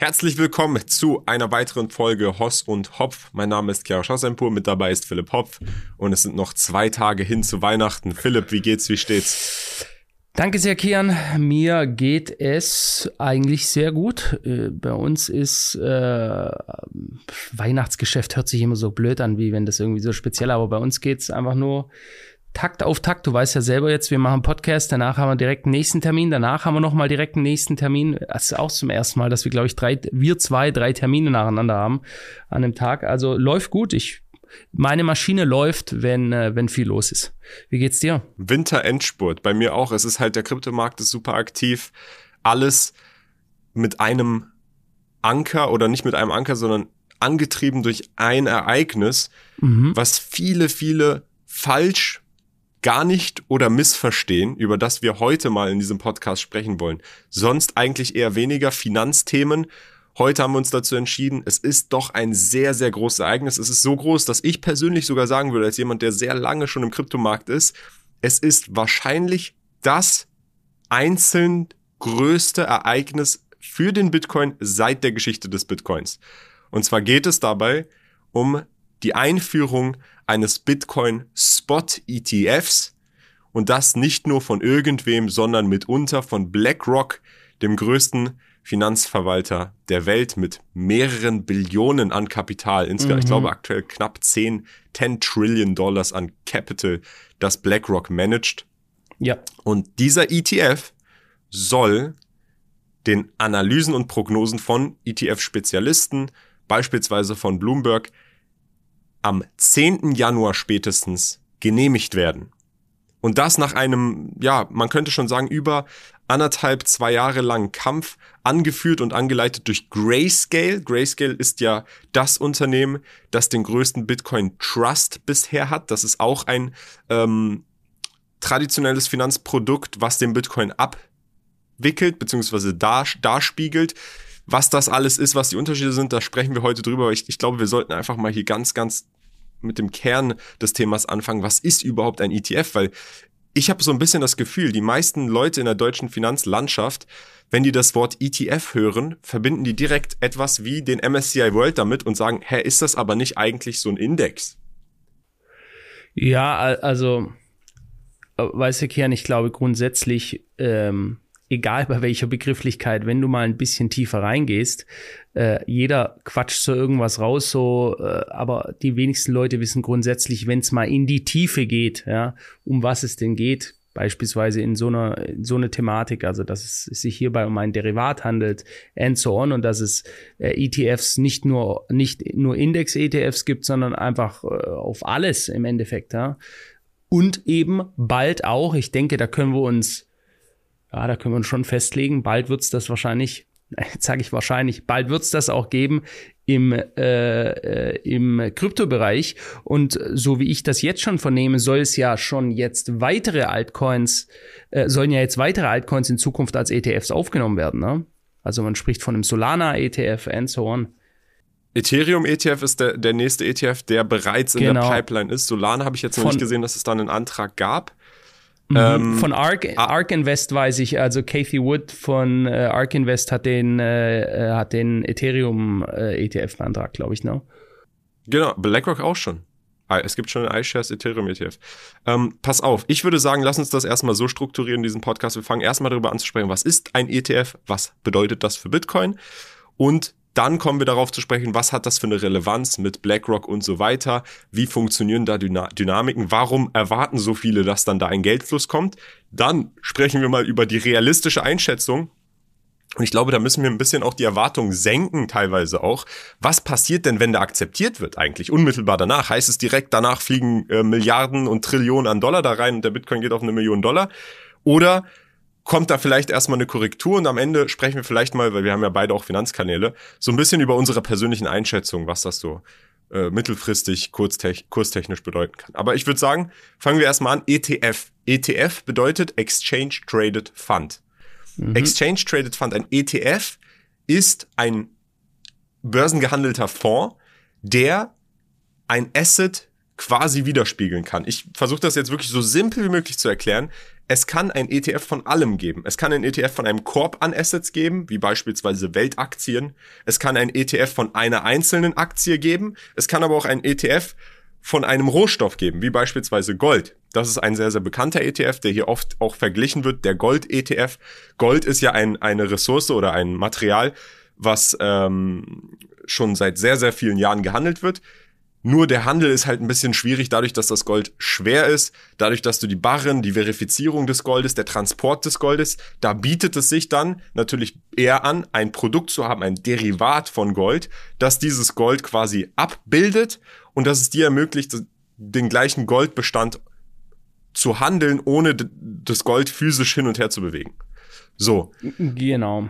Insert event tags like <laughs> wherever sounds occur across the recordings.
Herzlich willkommen zu einer weiteren Folge Hoss und Hopf. Mein Name ist Chiara Schossempur, mit dabei ist Philipp Hopf und es sind noch zwei Tage hin zu Weihnachten. Philipp, wie geht's, wie steht's? Danke sehr, Kian. Mir geht es eigentlich sehr gut. Äh, bei uns ist äh, Weihnachtsgeschäft hört sich immer so blöd an, wie wenn das irgendwie so speziell, aber bei uns geht's einfach nur Takt auf Takt. Du weißt ja selber jetzt, wir machen Podcast, danach haben wir direkt einen nächsten Termin, danach haben wir nochmal direkt einen nächsten Termin. Das ist auch zum ersten Mal, dass wir, glaube ich, drei, wir zwei, drei Termine nacheinander haben an dem Tag. Also läuft gut. Ich, meine Maschine läuft, wenn, äh, wenn viel los ist. Wie geht's dir? Winter-Endspurt. Bei mir auch. Es ist halt, der Kryptomarkt ist super aktiv. Alles mit einem Anker oder nicht mit einem Anker, sondern angetrieben durch ein Ereignis, mhm. was viele, viele falsch gar nicht oder missverstehen, über das wir heute mal in diesem Podcast sprechen wollen. Sonst eigentlich eher weniger Finanzthemen. Heute haben wir uns dazu entschieden, es ist doch ein sehr, sehr großes Ereignis. Es ist so groß, dass ich persönlich sogar sagen würde, als jemand, der sehr lange schon im Kryptomarkt ist, es ist wahrscheinlich das einzeln größte Ereignis für den Bitcoin seit der Geschichte des Bitcoins. Und zwar geht es dabei um die Einführung eines Bitcoin Spot ETFs und das nicht nur von irgendwem, sondern mitunter von BlackRock, dem größten Finanzverwalter der Welt mit mehreren Billionen an Kapital. Insgesamt, mhm. ich glaube aktuell knapp 10, 10 Trillion Dollars an Capital, das BlackRock managt. Ja. Und dieser ETF soll den Analysen und Prognosen von ETF-Spezialisten, beispielsweise von Bloomberg, am 10. Januar spätestens genehmigt werden. Und das nach einem, ja, man könnte schon sagen, über anderthalb, zwei Jahre langen Kampf, angeführt und angeleitet durch Grayscale. Grayscale ist ja das Unternehmen, das den größten Bitcoin Trust bisher hat. Das ist auch ein ähm, traditionelles Finanzprodukt, was den Bitcoin abwickelt, beziehungsweise dar, darspiegelt. Was das alles ist, was die Unterschiede sind, da sprechen wir heute drüber. Ich, ich glaube, wir sollten einfach mal hier ganz, ganz mit dem Kern des Themas anfangen. Was ist überhaupt ein ETF? Weil ich habe so ein bisschen das Gefühl, die meisten Leute in der deutschen Finanzlandschaft, wenn die das Wort ETF hören, verbinden die direkt etwas wie den MSCI World damit und sagen, hä, ist das aber nicht eigentlich so ein Index? Ja, also, äh, weißt du, Kian, ich glaube grundsätzlich, ähm, egal bei welcher Begrifflichkeit, wenn du mal ein bisschen tiefer reingehst, äh, jeder quatscht so irgendwas raus, so, äh, aber die wenigsten Leute wissen grundsätzlich, wenn es mal in die Tiefe geht, ja, um was es denn geht, beispielsweise in so einer in so eine Thematik, also dass es sich hierbei um ein Derivat handelt and so on und dass es äh, ETFs nicht nur nicht nur Index ETFs gibt, sondern einfach äh, auf alles im Endeffekt, ja. Und eben bald auch, ich denke, da können wir uns ja, da können wir uns schon festlegen. Bald wird es das wahrscheinlich, <laughs> sage ich wahrscheinlich, bald wird es das auch geben im, äh, äh, im Kryptobereich. Und so wie ich das jetzt schon vernehme, soll es ja schon jetzt weitere Altcoins, äh, sollen ja jetzt weitere Altcoins in Zukunft als ETFs aufgenommen werden. Ne? Also man spricht von einem Solana ETF and so on. Ethereum ETF ist der, der nächste ETF, der bereits in genau. der Pipeline ist. Solana habe ich jetzt noch von, nicht gesehen, dass es da einen Antrag gab. Mhm. Ähm, von Ark, ah. Ark Invest weiß ich, also Kathy Wood von äh, Ark Invest hat den, äh, äh hat den Ethereum äh, ETF beantragt, glaube ich, ne? Genau, BlackRock auch schon. Ah, es gibt schon einen iShares Ethereum ETF. Ähm, pass auf, ich würde sagen, lass uns das erstmal so strukturieren, diesen Podcast. Wir fangen erstmal darüber an zu sprechen, was ist ein ETF, was bedeutet das für Bitcoin und dann kommen wir darauf zu sprechen, was hat das für eine Relevanz mit BlackRock und so weiter? Wie funktionieren da Dyna Dynamiken? Warum erwarten so viele, dass dann da ein Geldfluss kommt? Dann sprechen wir mal über die realistische Einschätzung. Und ich glaube, da müssen wir ein bisschen auch die Erwartungen senken, teilweise auch. Was passiert denn, wenn der akzeptiert wird eigentlich? Unmittelbar danach. Heißt es direkt, danach fliegen äh, Milliarden und Trillionen an Dollar da rein und der Bitcoin geht auf eine Million Dollar? Oder kommt da vielleicht erstmal eine Korrektur und am Ende sprechen wir vielleicht mal, weil wir haben ja beide auch Finanzkanäle, so ein bisschen über unsere persönlichen Einschätzungen, was das so äh, mittelfristig kurstechnisch bedeuten kann. Aber ich würde sagen, fangen wir erstmal an. ETF. ETF bedeutet Exchange Traded Fund. Mhm. Exchange Traded Fund, ein ETF, ist ein börsengehandelter Fonds, der ein Asset quasi widerspiegeln kann. Ich versuche das jetzt wirklich so simpel wie möglich zu erklären. Es kann ein ETF von allem geben. Es kann ein ETF von einem Korb an Assets geben, wie beispielsweise Weltaktien. Es kann ein ETF von einer einzelnen Aktie geben. Es kann aber auch ein ETF von einem Rohstoff geben, wie beispielsweise Gold. Das ist ein sehr, sehr bekannter ETF, der hier oft auch verglichen wird, der Gold-ETF. Gold ist ja ein, eine Ressource oder ein Material, was ähm, schon seit sehr, sehr vielen Jahren gehandelt wird. Nur der Handel ist halt ein bisschen schwierig, dadurch, dass das Gold schwer ist, dadurch, dass du die Barren, die Verifizierung des Goldes, der Transport des Goldes, da bietet es sich dann natürlich eher an, ein Produkt zu haben, ein Derivat von Gold, das dieses Gold quasi abbildet und das es dir ermöglicht, den gleichen Goldbestand zu handeln, ohne das Gold physisch hin und her zu bewegen. So. Genau.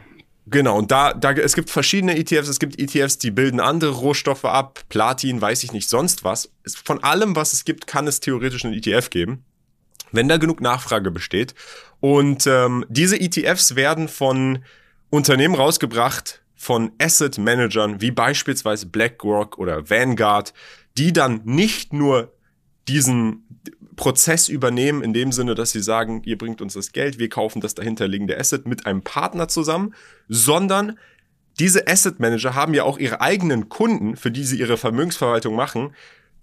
Genau, und da, da, es gibt verschiedene ETFs, es gibt ETFs, die bilden andere Rohstoffe ab, Platin, weiß ich nicht, sonst was. Von allem, was es gibt, kann es theoretisch einen ETF geben, wenn da genug Nachfrage besteht. Und ähm, diese ETFs werden von Unternehmen rausgebracht, von Asset Managern, wie beispielsweise BlackRock oder Vanguard, die dann nicht nur diesen Prozess übernehmen, in dem Sinne, dass sie sagen, ihr bringt uns das Geld, wir kaufen das dahinterliegende Asset mit einem Partner zusammen, sondern diese Asset Manager haben ja auch ihre eigenen Kunden, für die sie ihre Vermögensverwaltung machen,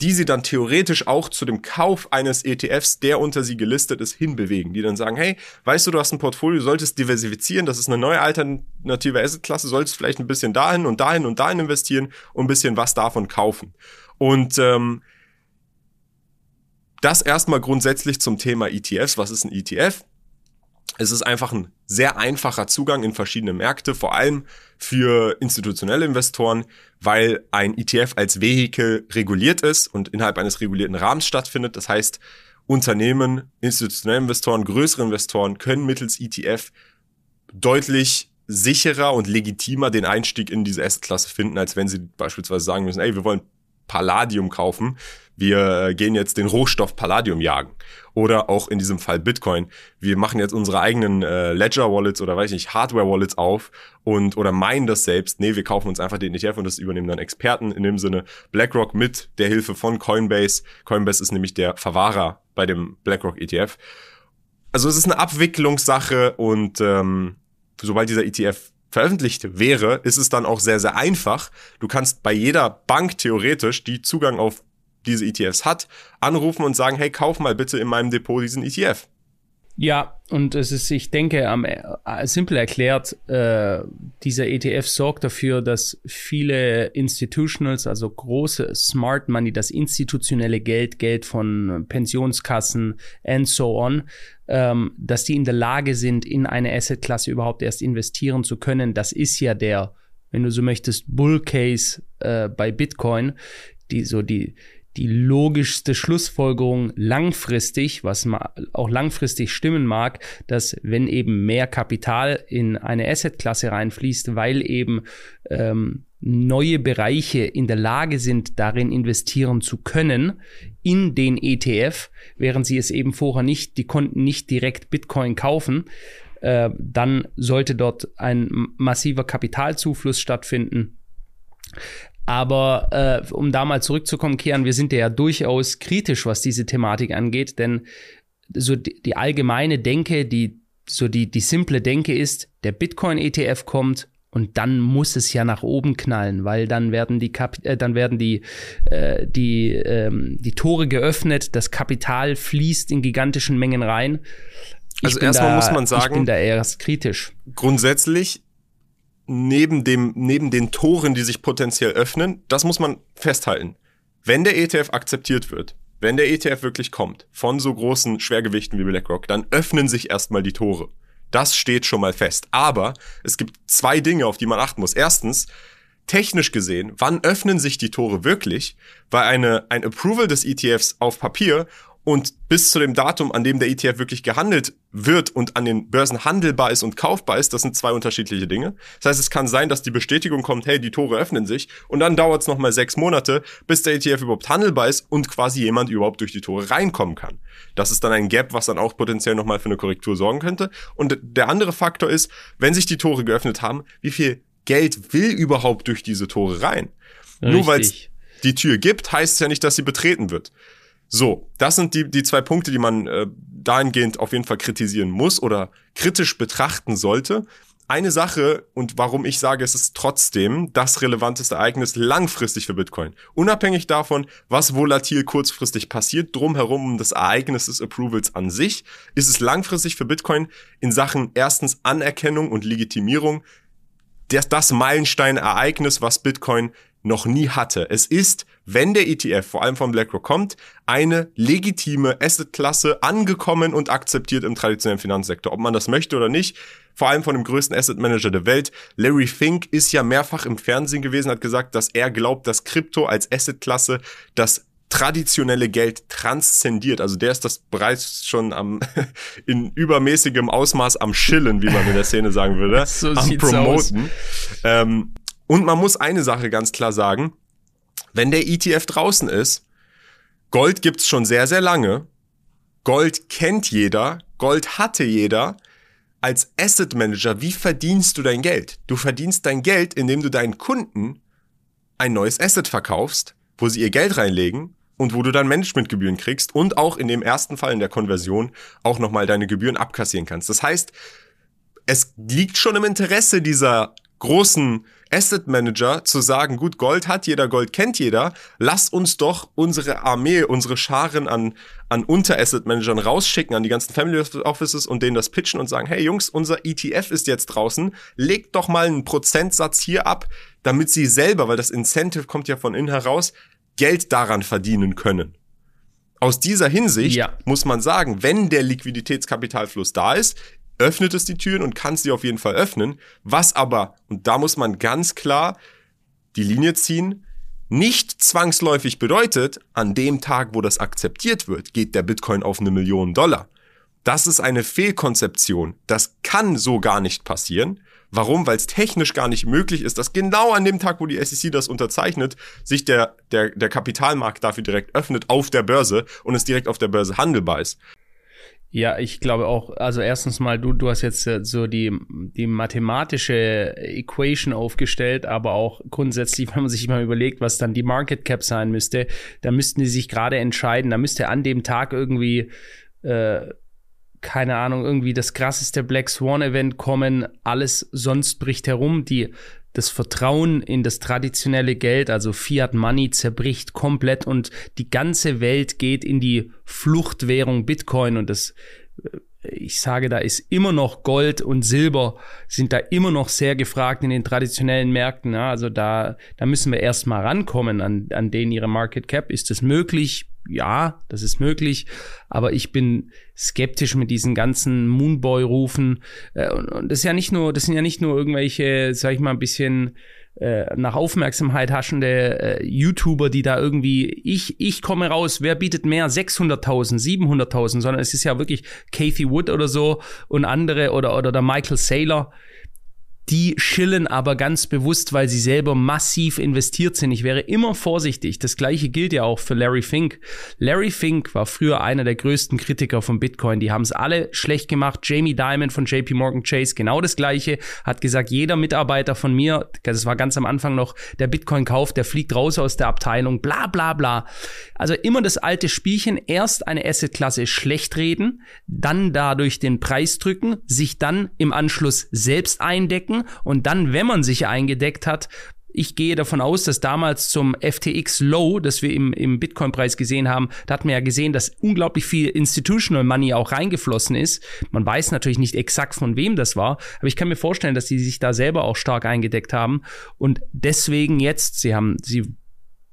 die sie dann theoretisch auch zu dem Kauf eines ETFs, der unter sie gelistet ist, hinbewegen. Die dann sagen, hey, weißt du, du hast ein Portfolio, solltest diversifizieren, das ist eine neue alternative Assetklasse, solltest vielleicht ein bisschen dahin und dahin und dahin investieren und ein bisschen was davon kaufen. Und ähm, das erstmal grundsätzlich zum Thema ETFs. Was ist ein ETF? Es ist einfach ein sehr einfacher Zugang in verschiedene Märkte, vor allem für institutionelle Investoren, weil ein ETF als Vehikel reguliert ist und innerhalb eines regulierten Rahmens stattfindet. Das heißt, Unternehmen, institutionelle Investoren, größere Investoren können mittels ETF deutlich sicherer und legitimer den Einstieg in diese Assetklasse finden, als wenn sie beispielsweise sagen müssen, ey, wir wollen Palladium kaufen. Wir gehen jetzt den Rohstoff Palladium jagen. Oder auch in diesem Fall Bitcoin. Wir machen jetzt unsere eigenen äh, Ledger-Wallets oder weiß ich nicht, Hardware-Wallets auf und oder meinen das selbst. Nee, wir kaufen uns einfach den ETF und das übernehmen dann Experten, in dem Sinne BlackRock mit der Hilfe von Coinbase. Coinbase ist nämlich der Verwahrer bei dem BlackRock ETF. Also es ist eine Abwicklungssache und ähm, sobald dieser ETF veröffentlicht wäre, ist es dann auch sehr, sehr einfach. Du kannst bei jeder Bank theoretisch, die Zugang auf diese ETFs hat, anrufen und sagen, hey, kauf mal bitte in meinem Depot diesen ETF. Ja, und es ist, ich denke, am äh, simpel erklärt, äh, dieser ETF sorgt dafür, dass viele Institutionals, also große Smart Money, das institutionelle Geld, Geld von Pensionskassen and so on, ähm, dass die in der Lage sind, in eine Assetklasse überhaupt erst investieren zu können. Das ist ja der, wenn du so möchtest, Bull Case äh, bei Bitcoin, die so die die logischste Schlussfolgerung langfristig, was auch langfristig stimmen mag, dass wenn eben mehr Kapital in eine Assetklasse reinfließt, weil eben ähm, neue Bereiche in der Lage sind, darin investieren zu können, in den ETF, während sie es eben vorher nicht, die konnten nicht direkt Bitcoin kaufen, äh, dann sollte dort ein massiver Kapitalzufluss stattfinden. Aber äh, um da mal zurückzukommen, Kian, wir sind ja durchaus kritisch, was diese Thematik angeht, denn so die, die allgemeine Denke, die so die, die simple Denke ist, der Bitcoin-ETF kommt und dann muss es ja nach oben knallen, weil dann werden die Kap äh, dann werden die äh, die ähm, die Tore geöffnet, das Kapital fließt in gigantischen Mengen rein. Ich also erstmal muss man sagen, ich bin da erst kritisch. Grundsätzlich neben dem, neben den Toren, die sich potenziell öffnen, das muss man festhalten. Wenn der ETF akzeptiert wird, wenn der ETF wirklich kommt, von so großen Schwergewichten wie BlackRock, dann öffnen sich erstmal die Tore. Das steht schon mal fest. Aber es gibt zwei Dinge, auf die man achten muss. Erstens, technisch gesehen, wann öffnen sich die Tore wirklich? Weil eine, ein Approval des ETFs auf Papier und bis zu dem Datum, an dem der ETF wirklich gehandelt wird und an den Börsen handelbar ist und kaufbar ist, das sind zwei unterschiedliche Dinge. Das heißt, es kann sein, dass die Bestätigung kommt, hey, die Tore öffnen sich und dann dauert es nochmal sechs Monate, bis der ETF überhaupt handelbar ist und quasi jemand überhaupt durch die Tore reinkommen kann. Das ist dann ein Gap, was dann auch potenziell nochmal für eine Korrektur sorgen könnte. Und der andere Faktor ist, wenn sich die Tore geöffnet haben, wie viel Geld will überhaupt durch diese Tore rein? Richtig. Nur weil es die Tür gibt, heißt es ja nicht, dass sie betreten wird. So, das sind die, die zwei Punkte, die man äh, dahingehend auf jeden Fall kritisieren muss oder kritisch betrachten sollte. Eine Sache und warum ich sage, es ist trotzdem das relevanteste Ereignis langfristig für Bitcoin. Unabhängig davon, was volatil kurzfristig passiert, drumherum um das Ereignis des Approvals an sich, ist es langfristig für Bitcoin in Sachen erstens Anerkennung und Legitimierung das, das Meilenstein-Ereignis, was Bitcoin noch nie hatte. Es ist, wenn der ETF vor allem von BlackRock kommt, eine legitime Assetklasse angekommen und akzeptiert im traditionellen Finanzsektor. Ob man das möchte oder nicht, vor allem von dem größten Asset Manager der Welt. Larry Fink ist ja mehrfach im Fernsehen gewesen, hat gesagt, dass er glaubt, dass Krypto als Assetklasse das traditionelle Geld transzendiert. Also der ist das bereits schon am <laughs> in übermäßigem Ausmaß am Schillen, wie man in der Szene sagen würde, <laughs> so am Promoten. Ähm, und man muss eine Sache ganz klar sagen, wenn der ETF draußen ist, Gold gibt's schon sehr, sehr lange. Gold kennt jeder, Gold hatte jeder. Als Asset Manager, wie verdienst du dein Geld? Du verdienst dein Geld, indem du deinen Kunden ein neues Asset verkaufst, wo sie ihr Geld reinlegen und wo du dann Managementgebühren kriegst und auch in dem ersten Fall in der Konversion auch nochmal deine Gebühren abkassieren kannst. Das heißt, es liegt schon im Interesse dieser großen Asset Manager zu sagen, gut, Gold hat jeder, Gold kennt jeder, lass uns doch unsere Armee, unsere Scharen an, an Unter-Asset Managern rausschicken, an die ganzen Family Offices und denen das pitchen und sagen, hey Jungs, unser ETF ist jetzt draußen, legt doch mal einen Prozentsatz hier ab, damit sie selber, weil das Incentive kommt ja von innen heraus, Geld daran verdienen können. Aus dieser Hinsicht ja. muss man sagen, wenn der Liquiditätskapitalfluss da ist, öffnet es die Türen und kann sie auf jeden Fall öffnen. Was aber, und da muss man ganz klar die Linie ziehen, nicht zwangsläufig bedeutet, an dem Tag, wo das akzeptiert wird, geht der Bitcoin auf eine Million Dollar. Das ist eine Fehlkonzeption. Das kann so gar nicht passieren. Warum? Weil es technisch gar nicht möglich ist, dass genau an dem Tag, wo die SEC das unterzeichnet, sich der, der, der Kapitalmarkt dafür direkt öffnet auf der Börse und es direkt auf der Börse handelbar ist. Ja, ich glaube auch, also erstens mal, du, du hast jetzt äh, so die, die mathematische Equation aufgestellt, aber auch grundsätzlich, <laughs> wenn man sich mal überlegt, was dann die Market Cap sein müsste, da müssten die sich gerade entscheiden, da müsste an dem Tag irgendwie, äh, keine Ahnung, irgendwie das krasseste Black Swan Event kommen, alles sonst bricht herum, die das Vertrauen in das traditionelle Geld, also Fiat Money, zerbricht komplett und die ganze Welt geht in die Fluchtwährung Bitcoin und das äh, ich sage, da ist immer noch Gold und Silber sind da immer noch sehr gefragt in den traditionellen Märkten. Ja, also da, da müssen wir erstmal rankommen an, an denen ihre Market Cap. Ist das möglich? Ja, das ist möglich. Aber ich bin skeptisch mit diesen ganzen Moonboy-Rufen. Äh, und, das ist ja nicht nur, das sind ja nicht nur irgendwelche, sag ich mal, ein bisschen äh, nach Aufmerksamkeit haschende äh, YouTuber, die da irgendwie, ich, ich komme raus, wer bietet mehr? 600.000, 700.000, sondern es ist ja wirklich Kathy Wood oder so und andere oder, oder der Michael Saylor, die schillen aber ganz bewusst, weil sie selber massiv investiert sind. Ich wäre immer vorsichtig. Das gleiche gilt ja auch für Larry Fink. Larry Fink war früher einer der größten Kritiker von Bitcoin. Die haben es alle schlecht gemacht. Jamie Dimon von JP Morgan Chase genau das gleiche. Hat gesagt, jeder Mitarbeiter von mir, das war ganz am Anfang noch, der Bitcoin kauft, der fliegt raus aus der Abteilung, bla bla bla. Also immer das alte Spielchen. Erst eine Assetklasse schlecht reden, dann dadurch den Preis drücken, sich dann im Anschluss selbst eindecken entdecken und dann, wenn man sich eingedeckt hat, ich gehe davon aus, dass damals zum FTX Low, das wir im, im Bitcoin-Preis gesehen haben, da hat man ja gesehen, dass unglaublich viel Institutional Money auch reingeflossen ist. Man weiß natürlich nicht exakt von wem das war, aber ich kann mir vorstellen, dass die sich da selber auch stark eingedeckt haben und deswegen jetzt, sie haben, sie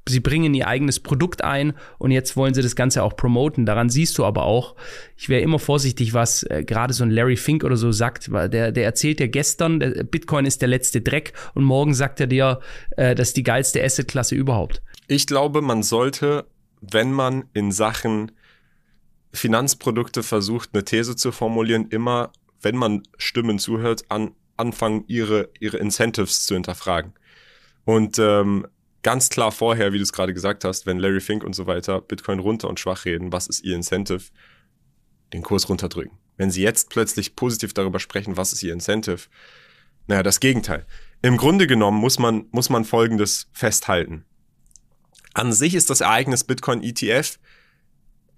sie bringen ihr eigenes Produkt ein und jetzt wollen sie das Ganze auch promoten. Daran siehst du aber auch, ich wäre immer vorsichtig, was äh, gerade so ein Larry Fink oder so sagt, weil der, der erzählt ja gestern, der Bitcoin ist der letzte Dreck und morgen sagt er dir, äh, das ist die geilste Assetklasse überhaupt. Ich glaube, man sollte, wenn man in Sachen Finanzprodukte versucht, eine These zu formulieren, immer, wenn man Stimmen zuhört, an, anfangen, ihre, ihre Incentives zu hinterfragen. Und ähm, ganz klar vorher, wie du es gerade gesagt hast, wenn Larry Fink und so weiter Bitcoin runter und schwach reden, was ist ihr Incentive? Den Kurs runterdrücken. Wenn sie jetzt plötzlich positiv darüber sprechen, was ist ihr Incentive? Naja, das Gegenteil. Im Grunde genommen muss man, muss man Folgendes festhalten. An sich ist das Ereignis Bitcoin ETF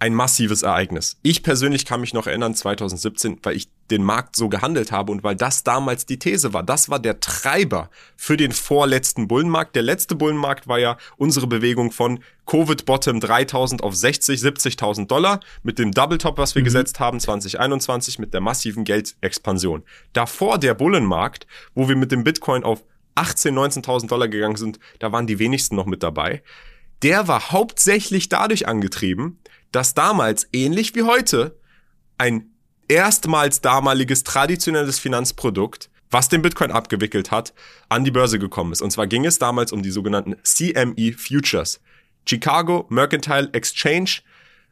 ein massives Ereignis. Ich persönlich kann mich noch erinnern, 2017, weil ich den Markt so gehandelt habe und weil das damals die These war. Das war der Treiber für den vorletzten Bullenmarkt. Der letzte Bullenmarkt war ja unsere Bewegung von Covid Bottom 3000 auf 60, 70.000 Dollar mit dem Double Top, was wir mhm. gesetzt haben 2021 mit der massiven Geldexpansion. Davor der Bullenmarkt, wo wir mit dem Bitcoin auf 18, 19.000 Dollar gegangen sind, da waren die wenigsten noch mit dabei. Der war hauptsächlich dadurch angetrieben, dass damals, ähnlich wie heute, ein erstmals damaliges traditionelles Finanzprodukt, was den Bitcoin abgewickelt hat, an die Börse gekommen ist. Und zwar ging es damals um die sogenannten CME Futures. Chicago Mercantile Exchange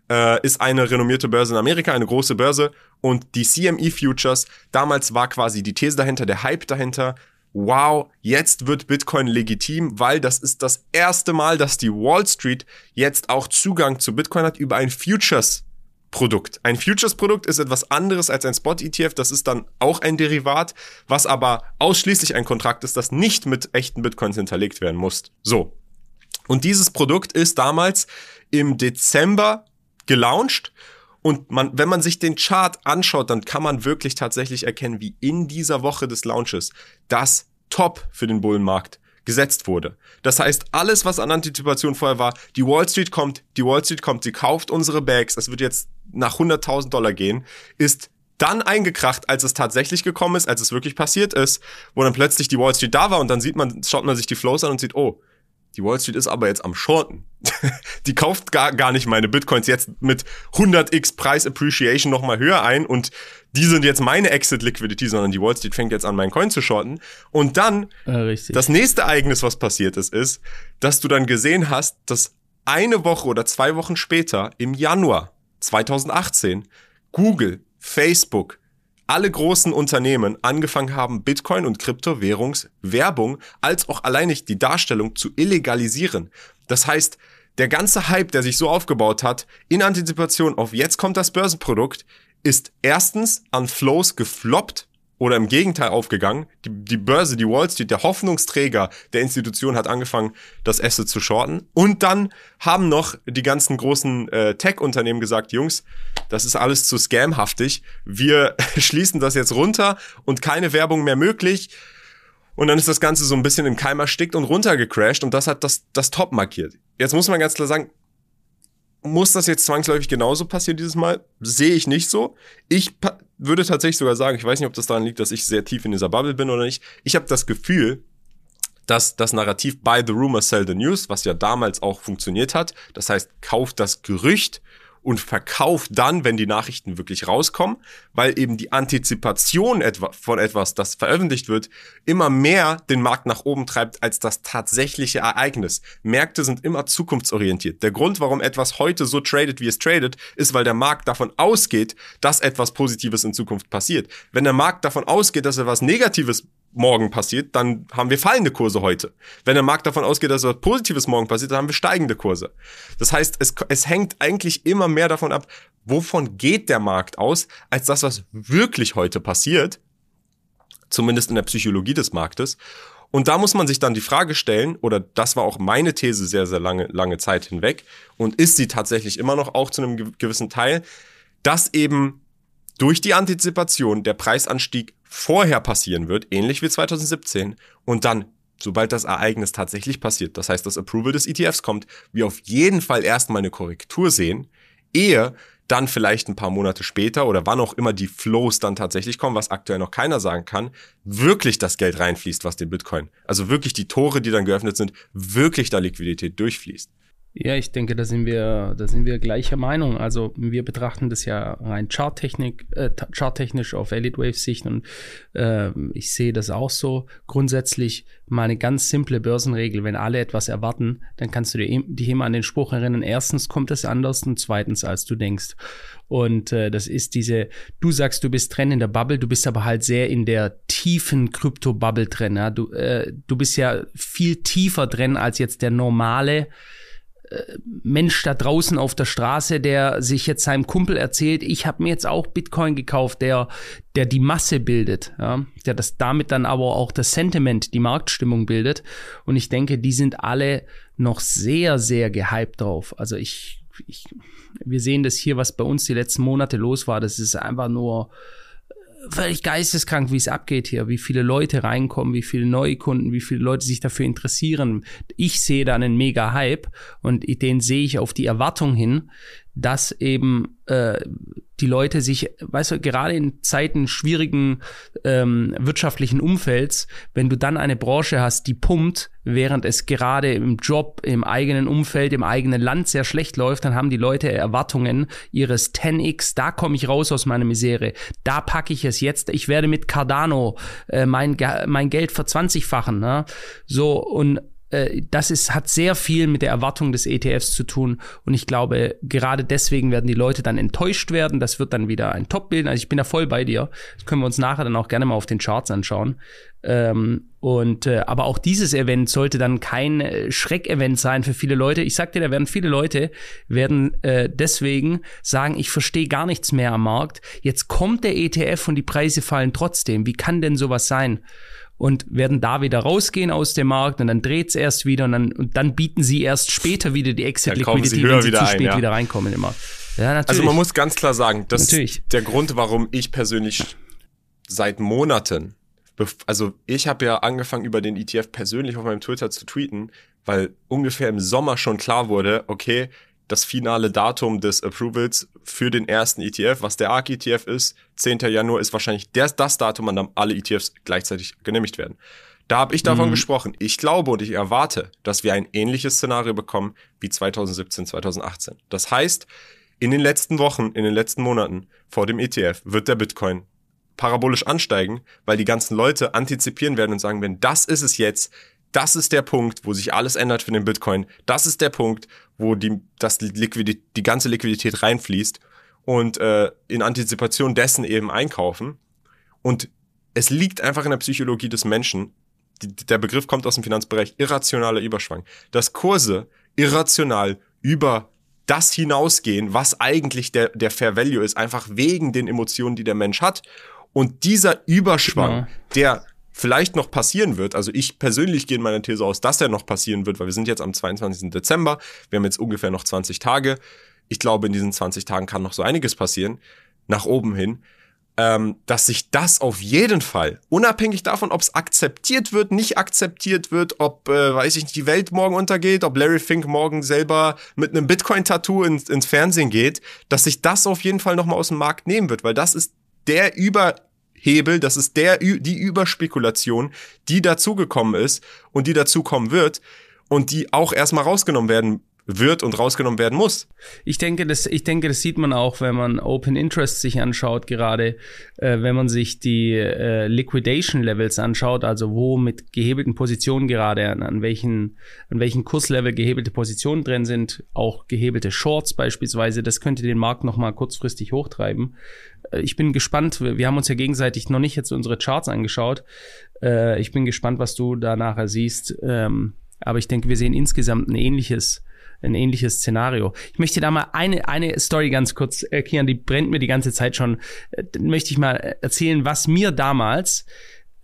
äh, ist eine renommierte Börse in Amerika, eine große Börse. Und die CME Futures, damals war quasi die These dahinter, der Hype dahinter, wow, jetzt wird Bitcoin legitim, weil das ist das erste Mal, dass die Wall Street jetzt auch Zugang zu Bitcoin hat über ein Futures Produkt. Ein Futures-Produkt ist etwas anderes als ein Spot-ETF. Das ist dann auch ein Derivat, was aber ausschließlich ein Kontrakt ist, das nicht mit echten Bitcoins hinterlegt werden muss. So. Und dieses Produkt ist damals im Dezember gelauncht. Und man, wenn man sich den Chart anschaut, dann kann man wirklich tatsächlich erkennen, wie in dieser Woche des Launches das Top für den Bullenmarkt gesetzt wurde. Das heißt, alles, was an Antizipation vorher war, die Wall Street kommt, die Wall Street kommt, sie kauft unsere Bags, es wird jetzt nach 100.000 Dollar gehen, ist dann eingekracht, als es tatsächlich gekommen ist, als es wirklich passiert ist, wo dann plötzlich die Wall Street da war und dann sieht man, schaut man sich die Flows an und sieht, oh, die Wall Street ist aber jetzt am Shorten. <laughs> die kauft gar, gar nicht meine Bitcoins jetzt mit 100x Price Appreciation nochmal höher ein und die sind jetzt meine Exit Liquidity, sondern die Wall Street fängt jetzt an, meinen Coin zu shorten. Und dann, ja, das nächste Ereignis, was passiert ist, ist, dass du dann gesehen hast, dass eine Woche oder zwei Wochen später, im Januar 2018, Google, Facebook, alle großen Unternehmen angefangen haben, Bitcoin und Kryptowährungswerbung als auch alleinig die Darstellung zu illegalisieren. Das heißt, der ganze Hype, der sich so aufgebaut hat, in Antizipation auf jetzt kommt das Börsenprodukt, ist erstens an Flows gefloppt oder im Gegenteil aufgegangen. Die, die Börse, die Wall Street, der Hoffnungsträger der Institution hat angefangen, das Asset zu shorten. Und dann haben noch die ganzen großen äh, Tech-Unternehmen gesagt, Jungs, das ist alles zu scamhaftig. Wir <laughs> schließen das jetzt runter und keine Werbung mehr möglich. Und dann ist das Ganze so ein bisschen im Keim erstickt und runtergecrashed und das hat das, das Top markiert. Jetzt muss man ganz klar sagen, muss das jetzt zwangsläufig genauso passieren dieses Mal? Sehe ich nicht so. Ich würde tatsächlich sogar sagen, ich weiß nicht, ob das daran liegt, dass ich sehr tief in dieser Bubble bin oder nicht. Ich habe das Gefühl, dass das Narrativ Buy the Rumor, Sell the News, was ja damals auch funktioniert hat, das heißt, kauft das Gerücht und verkauft dann, wenn die Nachrichten wirklich rauskommen, weil eben die Antizipation von etwas, das veröffentlicht wird, immer mehr den Markt nach oben treibt als das tatsächliche Ereignis. Märkte sind immer zukunftsorientiert. Der Grund, warum etwas heute so tradet, wie es tradet, ist, weil der Markt davon ausgeht, dass etwas Positives in Zukunft passiert. Wenn der Markt davon ausgeht, dass etwas Negatives morgen passiert, dann haben wir fallende Kurse heute. Wenn der Markt davon ausgeht, dass etwas Positives morgen passiert, dann haben wir steigende Kurse. Das heißt, es, es hängt eigentlich immer mehr davon ab, wovon geht der Markt aus, als das, was wirklich heute passiert. Zumindest in der Psychologie des Marktes. Und da muss man sich dann die Frage stellen, oder das war auch meine These sehr, sehr lange, lange Zeit hinweg, und ist sie tatsächlich immer noch auch zu einem gewissen Teil, dass eben durch die Antizipation der Preisanstieg vorher passieren wird, ähnlich wie 2017, und dann, sobald das Ereignis tatsächlich passiert, das heißt, das Approval des ETFs kommt, wir auf jeden Fall erstmal eine Korrektur sehen, ehe dann vielleicht ein paar Monate später oder wann auch immer die Flows dann tatsächlich kommen, was aktuell noch keiner sagen kann, wirklich das Geld reinfließt, was den Bitcoin, also wirklich die Tore, die dann geöffnet sind, wirklich da Liquidität durchfließt. Ja, ich denke, da sind wir, da sind wir gleicher Meinung. Also wir betrachten das ja rein charttechnik, äh, charttechnisch auf Elite Wave Sicht und äh, ich sehe das auch so. Grundsätzlich mal eine ganz simple Börsenregel. Wenn alle etwas erwarten, dann kannst du dir, dich immer an den Spruch erinnern. Erstens kommt es anders und zweitens, als du denkst. Und äh, das ist diese, du sagst, du bist drin in der Bubble, du bist aber halt sehr in der tiefen Krypto-Bubble drin. Ja? Du, äh, du bist ja viel tiefer drin als jetzt der normale Mensch da draußen auf der Straße, der sich jetzt seinem Kumpel erzählt, ich habe mir jetzt auch Bitcoin gekauft, der, der die Masse bildet, ja, der das damit dann aber auch das Sentiment, die Marktstimmung bildet. Und ich denke, die sind alle noch sehr, sehr gehypt drauf. Also ich ich, wir sehen das hier, was bei uns die letzten Monate los war. Das ist einfach nur völlig geisteskrank, wie es abgeht hier, wie viele Leute reinkommen, wie viele Neukunden, wie viele Leute sich dafür interessieren. Ich sehe da einen mega Hype und den sehe ich auf die Erwartung hin, dass eben äh, die Leute sich, weißt du, gerade in Zeiten schwierigen ähm, wirtschaftlichen Umfelds, wenn du dann eine Branche hast, die pumpt, während es gerade im Job, im eigenen Umfeld, im eigenen Land sehr schlecht läuft, dann haben die Leute Erwartungen ihres 10x, da komme ich raus aus meiner Misere, da packe ich es jetzt, ich werde mit Cardano äh, mein, mein Geld verzwanzigfachen. Ne? So, und äh, das ist, hat sehr viel mit der Erwartung des ETFs zu tun. Und ich glaube, gerade deswegen werden die Leute dann enttäuscht werden. Das wird dann wieder ein Top bilden. Also ich bin da voll bei dir. Das können wir uns nachher dann auch gerne mal auf den Charts anschauen. Ähm, und äh, aber auch dieses Event sollte dann kein äh, Schreckevent sein für viele Leute. Ich sag dir, da werden viele Leute werden äh, deswegen sagen, ich verstehe gar nichts mehr am Markt. Jetzt kommt der ETF und die Preise fallen trotzdem. Wie kann denn sowas sein? Und werden da wieder rausgehen aus dem Markt und dann dreht es erst wieder und dann, und dann bieten sie erst später wieder die Exit-Liquidity, wenn sie zu spät ein, ja. wieder reinkommen immer. Ja, natürlich. Also man muss ganz klar sagen, das natürlich. ist der Grund, warum ich persönlich seit Monaten, also ich habe ja angefangen über den ETF persönlich auf meinem Twitter zu tweeten, weil ungefähr im Sommer schon klar wurde, okay, das finale Datum des Approvals für den ersten ETF, was der ARK-ETF ist. 10. Januar ist wahrscheinlich das, das Datum, an dem alle ETFs gleichzeitig genehmigt werden. Da habe ich davon mhm. gesprochen. Ich glaube und ich erwarte, dass wir ein ähnliches Szenario bekommen wie 2017, 2018. Das heißt, in den letzten Wochen, in den letzten Monaten vor dem ETF wird der Bitcoin parabolisch ansteigen, weil die ganzen Leute antizipieren werden und sagen, wenn das ist es jetzt, das ist der Punkt, wo sich alles ändert für den Bitcoin. Das ist der Punkt, wo die, das Liquidität, die ganze Liquidität reinfließt und äh, in Antizipation dessen eben einkaufen. Und es liegt einfach in der Psychologie des Menschen, die, der Begriff kommt aus dem Finanzbereich, irrationaler Überschwang, dass Kurse irrational über das hinausgehen, was eigentlich der, der Fair Value ist, einfach wegen den Emotionen, die der Mensch hat. Und dieser Überschwang, genau. der vielleicht noch passieren wird. Also ich persönlich gehe in meiner These aus, dass er noch passieren wird, weil wir sind jetzt am 22. Dezember. Wir haben jetzt ungefähr noch 20 Tage. Ich glaube, in diesen 20 Tagen kann noch so einiges passieren, nach oben hin. Ähm, dass sich das auf jeden Fall, unabhängig davon, ob es akzeptiert wird, nicht akzeptiert wird, ob, äh, weiß ich nicht, die Welt morgen untergeht, ob Larry Fink morgen selber mit einem Bitcoin-Tattoo ins, ins Fernsehen geht, dass sich das auf jeden Fall nochmal aus dem Markt nehmen wird, weil das ist der über Hebel, das ist der, die Überspekulation, die dazugekommen ist und die dazukommen wird und die auch erstmal rausgenommen werden wird und rausgenommen werden muss. Ich denke, das, ich denke, das sieht man auch, wenn man Open Interest sich anschaut, gerade äh, wenn man sich die äh, Liquidation Levels anschaut, also wo mit gehebelten Positionen gerade, an, an, welchen, an welchen Kurslevel gehebelte Positionen drin sind, auch gehebelte Shorts beispielsweise, das könnte den Markt nochmal kurzfristig hochtreiben. Äh, ich bin gespannt, wir haben uns ja gegenseitig noch nicht jetzt unsere Charts angeschaut. Äh, ich bin gespannt, was du da nachher siehst. Ähm, aber ich denke, wir sehen insgesamt ein ähnliches ein ähnliches Szenario. Ich möchte da mal eine, eine Story ganz kurz erklären, die brennt mir die ganze Zeit schon. Äh, möchte ich mal erzählen, was mir damals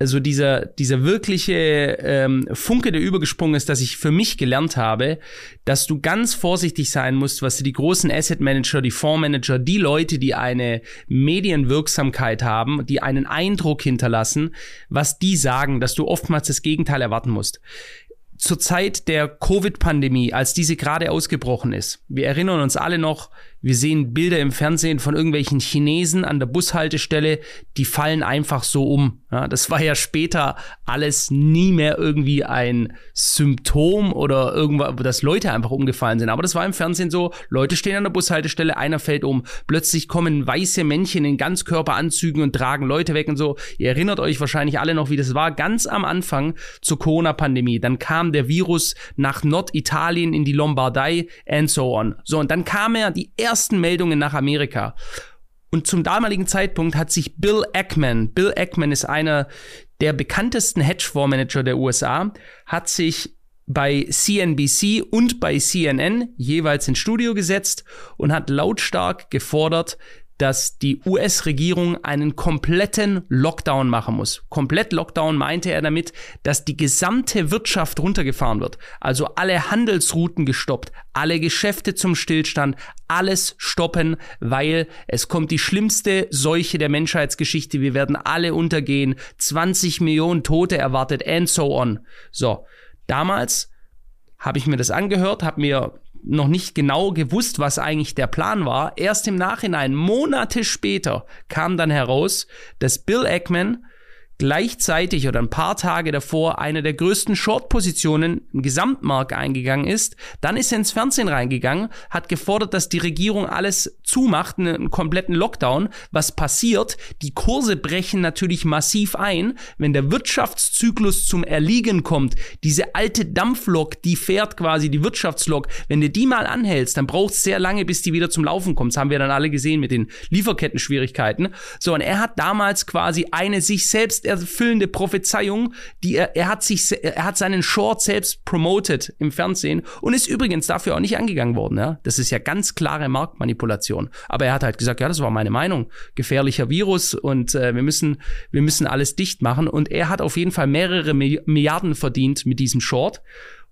also dieser, dieser wirkliche ähm, Funke, der übergesprungen ist, dass ich für mich gelernt habe, dass du ganz vorsichtig sein musst, was die großen Asset Manager, die Fondsmanager, die Leute, die eine Medienwirksamkeit haben, die einen Eindruck hinterlassen, was die sagen, dass du oftmals das Gegenteil erwarten musst zur Zeit der Covid-Pandemie, als diese gerade ausgebrochen ist. Wir erinnern uns alle noch, wir sehen Bilder im Fernsehen von irgendwelchen Chinesen an der Bushaltestelle, die fallen einfach so um. Ja, das war ja später alles nie mehr irgendwie ein Symptom oder irgendwas, dass Leute einfach umgefallen sind. Aber das war im Fernsehen so, Leute stehen an der Bushaltestelle, einer fällt um, plötzlich kommen weiße Männchen in Ganzkörperanzügen und tragen Leute weg und so. Ihr erinnert euch wahrscheinlich alle noch, wie das war, ganz am Anfang zur Corona-Pandemie. Dann kam der Virus nach Norditalien in die Lombardei and so on. So, und dann kam er die ersten Meldungen nach Amerika. Und zum damaligen Zeitpunkt hat sich Bill Ackman, Bill Ackman ist einer der bekanntesten Hedgefondsmanager der USA, hat sich bei CNBC und bei CNN jeweils ins Studio gesetzt und hat lautstark gefordert, dass die US-Regierung einen kompletten Lockdown machen muss. Komplett Lockdown meinte er damit, dass die gesamte Wirtschaft runtergefahren wird. Also alle Handelsrouten gestoppt, alle Geschäfte zum Stillstand, alles stoppen, weil es kommt die schlimmste Seuche der Menschheitsgeschichte. Wir werden alle untergehen. 20 Millionen Tote erwartet and so on. So, damals habe ich mir das angehört, habe mir noch nicht genau gewusst, was eigentlich der Plan war. Erst im Nachhinein, Monate später, kam dann heraus, dass Bill Ackman gleichzeitig oder ein paar Tage davor eine der größten Short-Positionen im Gesamtmarkt eingegangen ist. Dann ist er ins Fernsehen reingegangen, hat gefordert, dass die Regierung alles zumacht, einen kompletten Lockdown. Was passiert? Die Kurse brechen natürlich massiv ein, wenn der Wirtschaftszyklus zum Erliegen kommt. Diese alte Dampflok, die fährt quasi die Wirtschaftslok. Wenn du die mal anhältst, dann braucht es sehr lange, bis die wieder zum Laufen kommt. Das haben wir dann alle gesehen mit den Lieferketten-Schwierigkeiten. So, und er hat damals quasi eine sich selbst erfüllende Prophezeiung, die er, er hat sich, er hat seinen Short selbst promoted im Fernsehen und ist übrigens dafür auch nicht angegangen worden, ja. Das ist ja ganz klare Marktmanipulation. Aber er hat halt gesagt, ja, das war meine Meinung. Gefährlicher Virus und äh, wir müssen, wir müssen alles dicht machen und er hat auf jeden Fall mehrere Milliarden verdient mit diesem Short.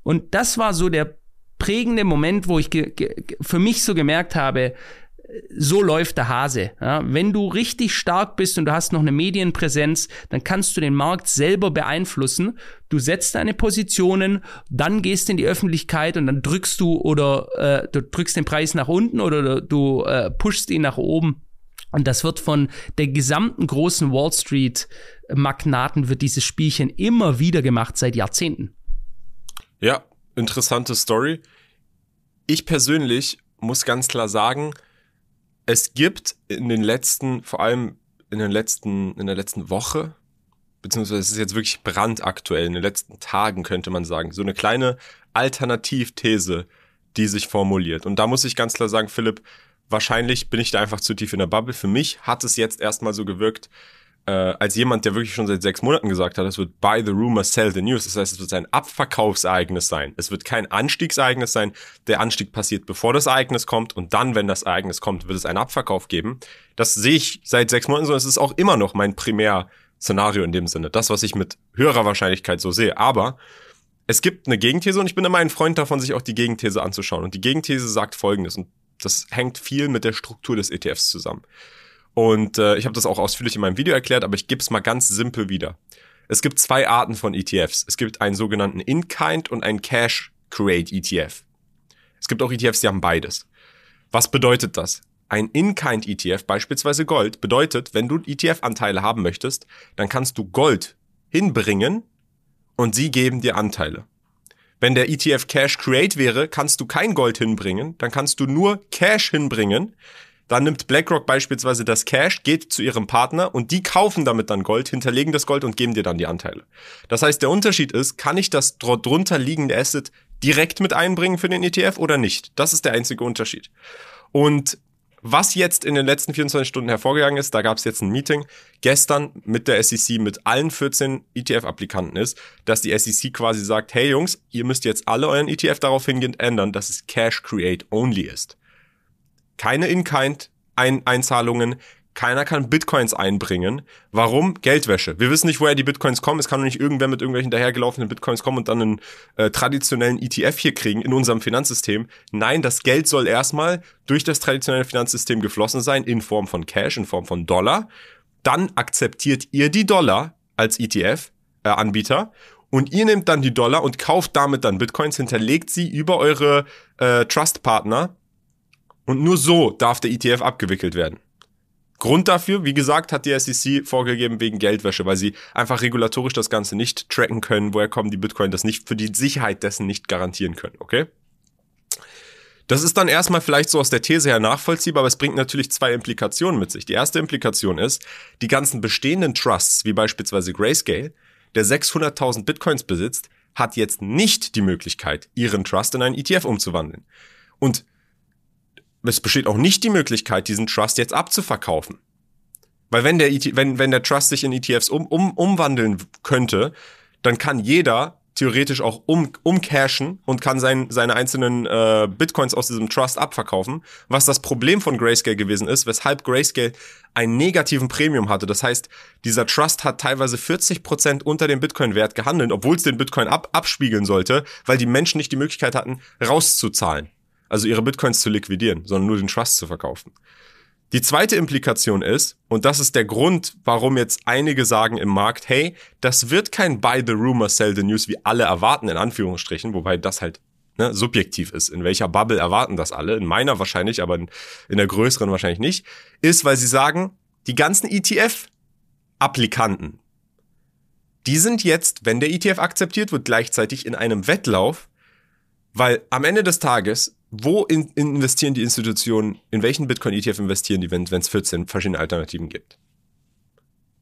Und das war so der prägende Moment, wo ich für mich so gemerkt habe, so läuft der Hase. Ja, wenn du richtig stark bist und du hast noch eine Medienpräsenz, dann kannst du den Markt selber beeinflussen. Du setzt deine Positionen, dann gehst in die Öffentlichkeit und dann drückst du oder äh, du drückst den Preis nach unten oder du äh, pushst ihn nach oben. Und das wird von der gesamten großen Wall Street Magnaten wird dieses Spielchen immer wieder gemacht seit Jahrzehnten. Ja, interessante Story. Ich persönlich muss ganz klar sagen, es gibt in den letzten, vor allem in den letzten, in der letzten Woche, beziehungsweise es ist jetzt wirklich brandaktuell, in den letzten Tagen könnte man sagen, so eine kleine Alternativthese, die sich formuliert. Und da muss ich ganz klar sagen, Philipp, wahrscheinlich bin ich da einfach zu tief in der Bubble. Für mich hat es jetzt erstmal so gewirkt, äh, als jemand, der wirklich schon seit sechs Monaten gesagt hat, es wird buy the rumor, sell the news. Das heißt, es wird ein Abverkaufsereignis sein. Es wird kein Anstiegsereignis sein. Der Anstieg passiert, bevor das Ereignis kommt. Und dann, wenn das Ereignis kommt, wird es einen Abverkauf geben. Das sehe ich seit sechs Monaten so. Es ist auch immer noch mein Primär-Szenario in dem Sinne. Das, was ich mit höherer Wahrscheinlichkeit so sehe. Aber es gibt eine Gegenthese und ich bin immer ein Freund davon, sich auch die Gegenthese anzuschauen. Und die Gegenthese sagt Folgendes. Und das hängt viel mit der Struktur des ETFs zusammen. Und äh, ich habe das auch ausführlich in meinem Video erklärt, aber ich gebe es mal ganz simpel wieder. Es gibt zwei Arten von ETFs. Es gibt einen sogenannten In-Kind und einen Cash-Create-ETF. Es gibt auch ETFs, die haben beides. Was bedeutet das? Ein In-Kind-ETF, beispielsweise Gold, bedeutet, wenn du ETF-Anteile haben möchtest, dann kannst du Gold hinbringen und sie geben dir Anteile. Wenn der ETF Cash Create wäre, kannst du kein Gold hinbringen, dann kannst du nur Cash hinbringen, dann nimmt BlackRock beispielsweise das Cash, geht zu ihrem Partner und die kaufen damit dann Gold, hinterlegen das Gold und geben dir dann die Anteile. Das heißt, der Unterschied ist, kann ich das drunter liegende Asset direkt mit einbringen für den ETF oder nicht? Das ist der einzige Unterschied. Und was jetzt in den letzten 24 Stunden hervorgegangen ist, da gab es jetzt ein Meeting gestern mit der SEC, mit allen 14 ETF-Applikanten ist, dass die SEC quasi sagt, hey Jungs, ihr müsst jetzt alle euren ETF darauf hingehend ändern, dass es Cash Create Only ist keine In-Kind-Einzahlungen, keiner kann Bitcoins einbringen. Warum? Geldwäsche. Wir wissen nicht, woher die Bitcoins kommen. Es kann doch nicht irgendwer mit irgendwelchen dahergelaufenen Bitcoins kommen und dann einen äh, traditionellen ETF hier kriegen in unserem Finanzsystem. Nein, das Geld soll erstmal durch das traditionelle Finanzsystem geflossen sein in Form von Cash, in Form von Dollar. Dann akzeptiert ihr die Dollar als ETF-Anbieter äh, und ihr nehmt dann die Dollar und kauft damit dann Bitcoins, hinterlegt sie über eure äh, Trust-Partner und nur so darf der ETF abgewickelt werden. Grund dafür, wie gesagt, hat die SEC vorgegeben wegen Geldwäsche, weil sie einfach regulatorisch das Ganze nicht tracken können, woher kommen die Bitcoin, das nicht für die Sicherheit dessen nicht garantieren können, okay? Das ist dann erstmal vielleicht so aus der These her nachvollziehbar, aber es bringt natürlich zwei Implikationen mit sich. Die erste Implikation ist, die ganzen bestehenden Trusts, wie beispielsweise Grayscale, der 600.000 Bitcoins besitzt, hat jetzt nicht die Möglichkeit, ihren Trust in einen ETF umzuwandeln. Und es besteht auch nicht die Möglichkeit, diesen Trust jetzt abzuverkaufen. Weil wenn der, e wenn, wenn der Trust sich in ETFs um, um, umwandeln könnte, dann kann jeder theoretisch auch um, umcashen und kann sein, seine einzelnen äh, Bitcoins aus diesem Trust abverkaufen. Was das Problem von Grayscale gewesen ist, weshalb Grayscale einen negativen Premium hatte. Das heißt, dieser Trust hat teilweise 40 Prozent unter dem Bitcoin-Wert gehandelt, obwohl es den Bitcoin ab, abspiegeln sollte, weil die Menschen nicht die Möglichkeit hatten, rauszuzahlen. Also ihre Bitcoins zu liquidieren, sondern nur den Trust zu verkaufen. Die zweite Implikation ist, und das ist der Grund, warum jetzt einige sagen im Markt, hey, das wird kein Buy the Rumor, Sell the News, wie alle erwarten, in Anführungsstrichen, wobei das halt ne, subjektiv ist. In welcher Bubble erwarten das alle? In meiner wahrscheinlich, aber in, in der größeren wahrscheinlich nicht. Ist, weil sie sagen, die ganzen ETF-Applikanten, die sind jetzt, wenn der ETF akzeptiert wird, gleichzeitig in einem Wettlauf, weil am Ende des Tages wo in, investieren die Institutionen, in welchen Bitcoin-ETF investieren die, wenn es 14 verschiedene Alternativen gibt?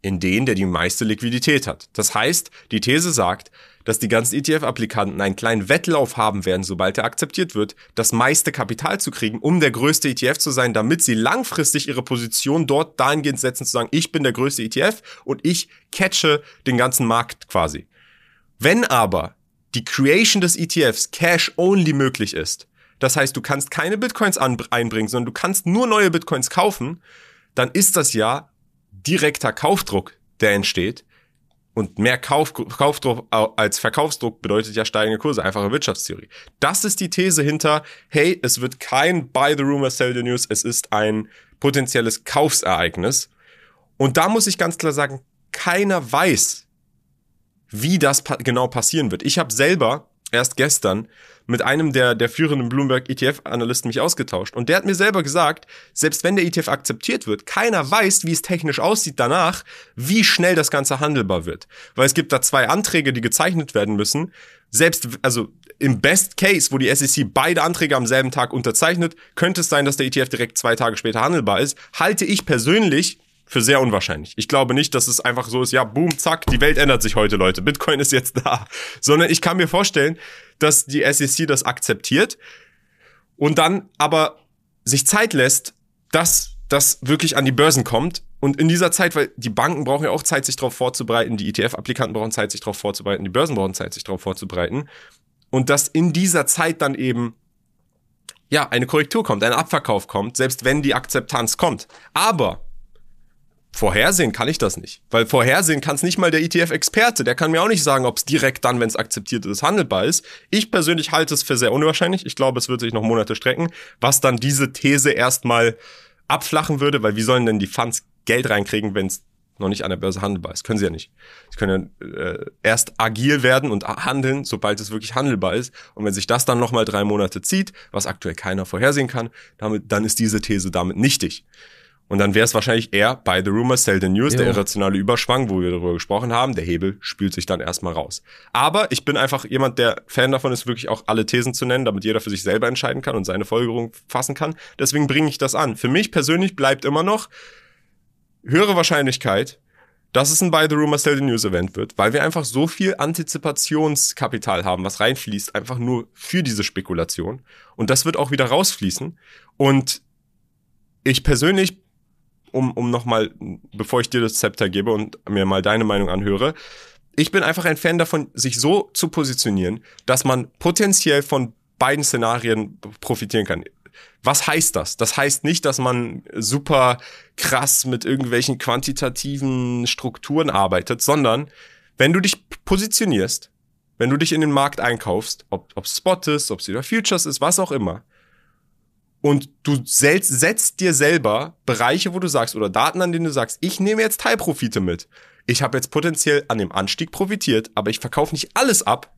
In den, der die meiste Liquidität hat. Das heißt, die These sagt, dass die ganzen ETF-Applikanten einen kleinen Wettlauf haben werden, sobald er akzeptiert wird, das meiste Kapital zu kriegen, um der größte ETF zu sein, damit sie langfristig ihre Position dort dahingehend setzen, zu sagen, ich bin der größte ETF und ich catche den ganzen Markt quasi. Wenn aber die Creation des ETFs Cash-only möglich ist, das heißt, du kannst keine Bitcoins einbringen, sondern du kannst nur neue Bitcoins kaufen, dann ist das ja direkter Kaufdruck, der entsteht. Und mehr Kauf, Kaufdruck als Verkaufsdruck bedeutet ja steigende Kurse, einfache Wirtschaftstheorie. Das ist die These hinter, hey, es wird kein Buy the Rumor, Sell the News, es ist ein potenzielles Kaufsereignis. Und da muss ich ganz klar sagen, keiner weiß, wie das pa genau passieren wird. Ich habe selber erst gestern mit einem der, der führenden Bloomberg ETF-Analysten mich ausgetauscht. Und der hat mir selber gesagt, selbst wenn der ETF akzeptiert wird, keiner weiß, wie es technisch aussieht danach, wie schnell das Ganze handelbar wird. Weil es gibt da zwei Anträge, die gezeichnet werden müssen. Selbst, also im Best Case, wo die SEC beide Anträge am selben Tag unterzeichnet, könnte es sein, dass der ETF direkt zwei Tage später handelbar ist. Halte ich persönlich für sehr unwahrscheinlich. Ich glaube nicht, dass es einfach so ist, ja, boom, zack, die Welt ändert sich heute, Leute. Bitcoin ist jetzt da. <laughs> Sondern ich kann mir vorstellen, dass die SEC das akzeptiert und dann aber sich Zeit lässt, dass das wirklich an die Börsen kommt. Und in dieser Zeit, weil die Banken brauchen ja auch Zeit, sich darauf vorzubereiten, die ETF-Applikanten brauchen Zeit, sich darauf vorzubereiten, die Börsen brauchen Zeit, sich darauf vorzubereiten. Und dass in dieser Zeit dann eben ja, eine Korrektur kommt, ein Abverkauf kommt, selbst wenn die Akzeptanz kommt. Aber Vorhersehen kann ich das nicht. Weil vorhersehen kann es nicht mal der ETF-Experte. Der kann mir auch nicht sagen, ob es direkt dann, wenn es akzeptiert ist, handelbar ist. Ich persönlich halte es für sehr unwahrscheinlich. Ich glaube, es wird sich noch Monate strecken, was dann diese These erstmal abflachen würde, weil wie sollen denn die Funds Geld reinkriegen, wenn es noch nicht an der Börse handelbar ist? Können sie ja nicht. Sie können ja äh, erst agil werden und handeln, sobald es wirklich handelbar ist. Und wenn sich das dann nochmal drei Monate zieht, was aktuell keiner vorhersehen kann, damit, dann ist diese These damit nichtig. Und dann wäre es wahrscheinlich eher by the rumor, sell the news, jo. der irrationale Überschwang, wo wir darüber gesprochen haben. Der Hebel spült sich dann erstmal raus. Aber ich bin einfach jemand, der Fan davon ist, wirklich auch alle Thesen zu nennen, damit jeder für sich selber entscheiden kann und seine Folgerung fassen kann. Deswegen bringe ich das an. Für mich persönlich bleibt immer noch höhere Wahrscheinlichkeit, dass es ein By the Rumor Sell the News Event wird, weil wir einfach so viel Antizipationskapital haben, was reinfließt, einfach nur für diese Spekulation. Und das wird auch wieder rausfließen. Und ich persönlich um, um nochmal, bevor ich dir das Zepter gebe und mir mal deine Meinung anhöre, ich bin einfach ein Fan davon, sich so zu positionieren, dass man potenziell von beiden Szenarien profitieren kann. Was heißt das? Das heißt nicht, dass man super krass mit irgendwelchen quantitativen Strukturen arbeitet, sondern wenn du dich positionierst, wenn du dich in den Markt einkaufst, ob es Spot ist, ob es wieder Futures ist, was auch immer, und du setzt, dir selber Bereiche, wo du sagst, oder Daten, an denen du sagst, ich nehme jetzt Teilprofite mit. Ich habe jetzt potenziell an dem Anstieg profitiert, aber ich verkaufe nicht alles ab.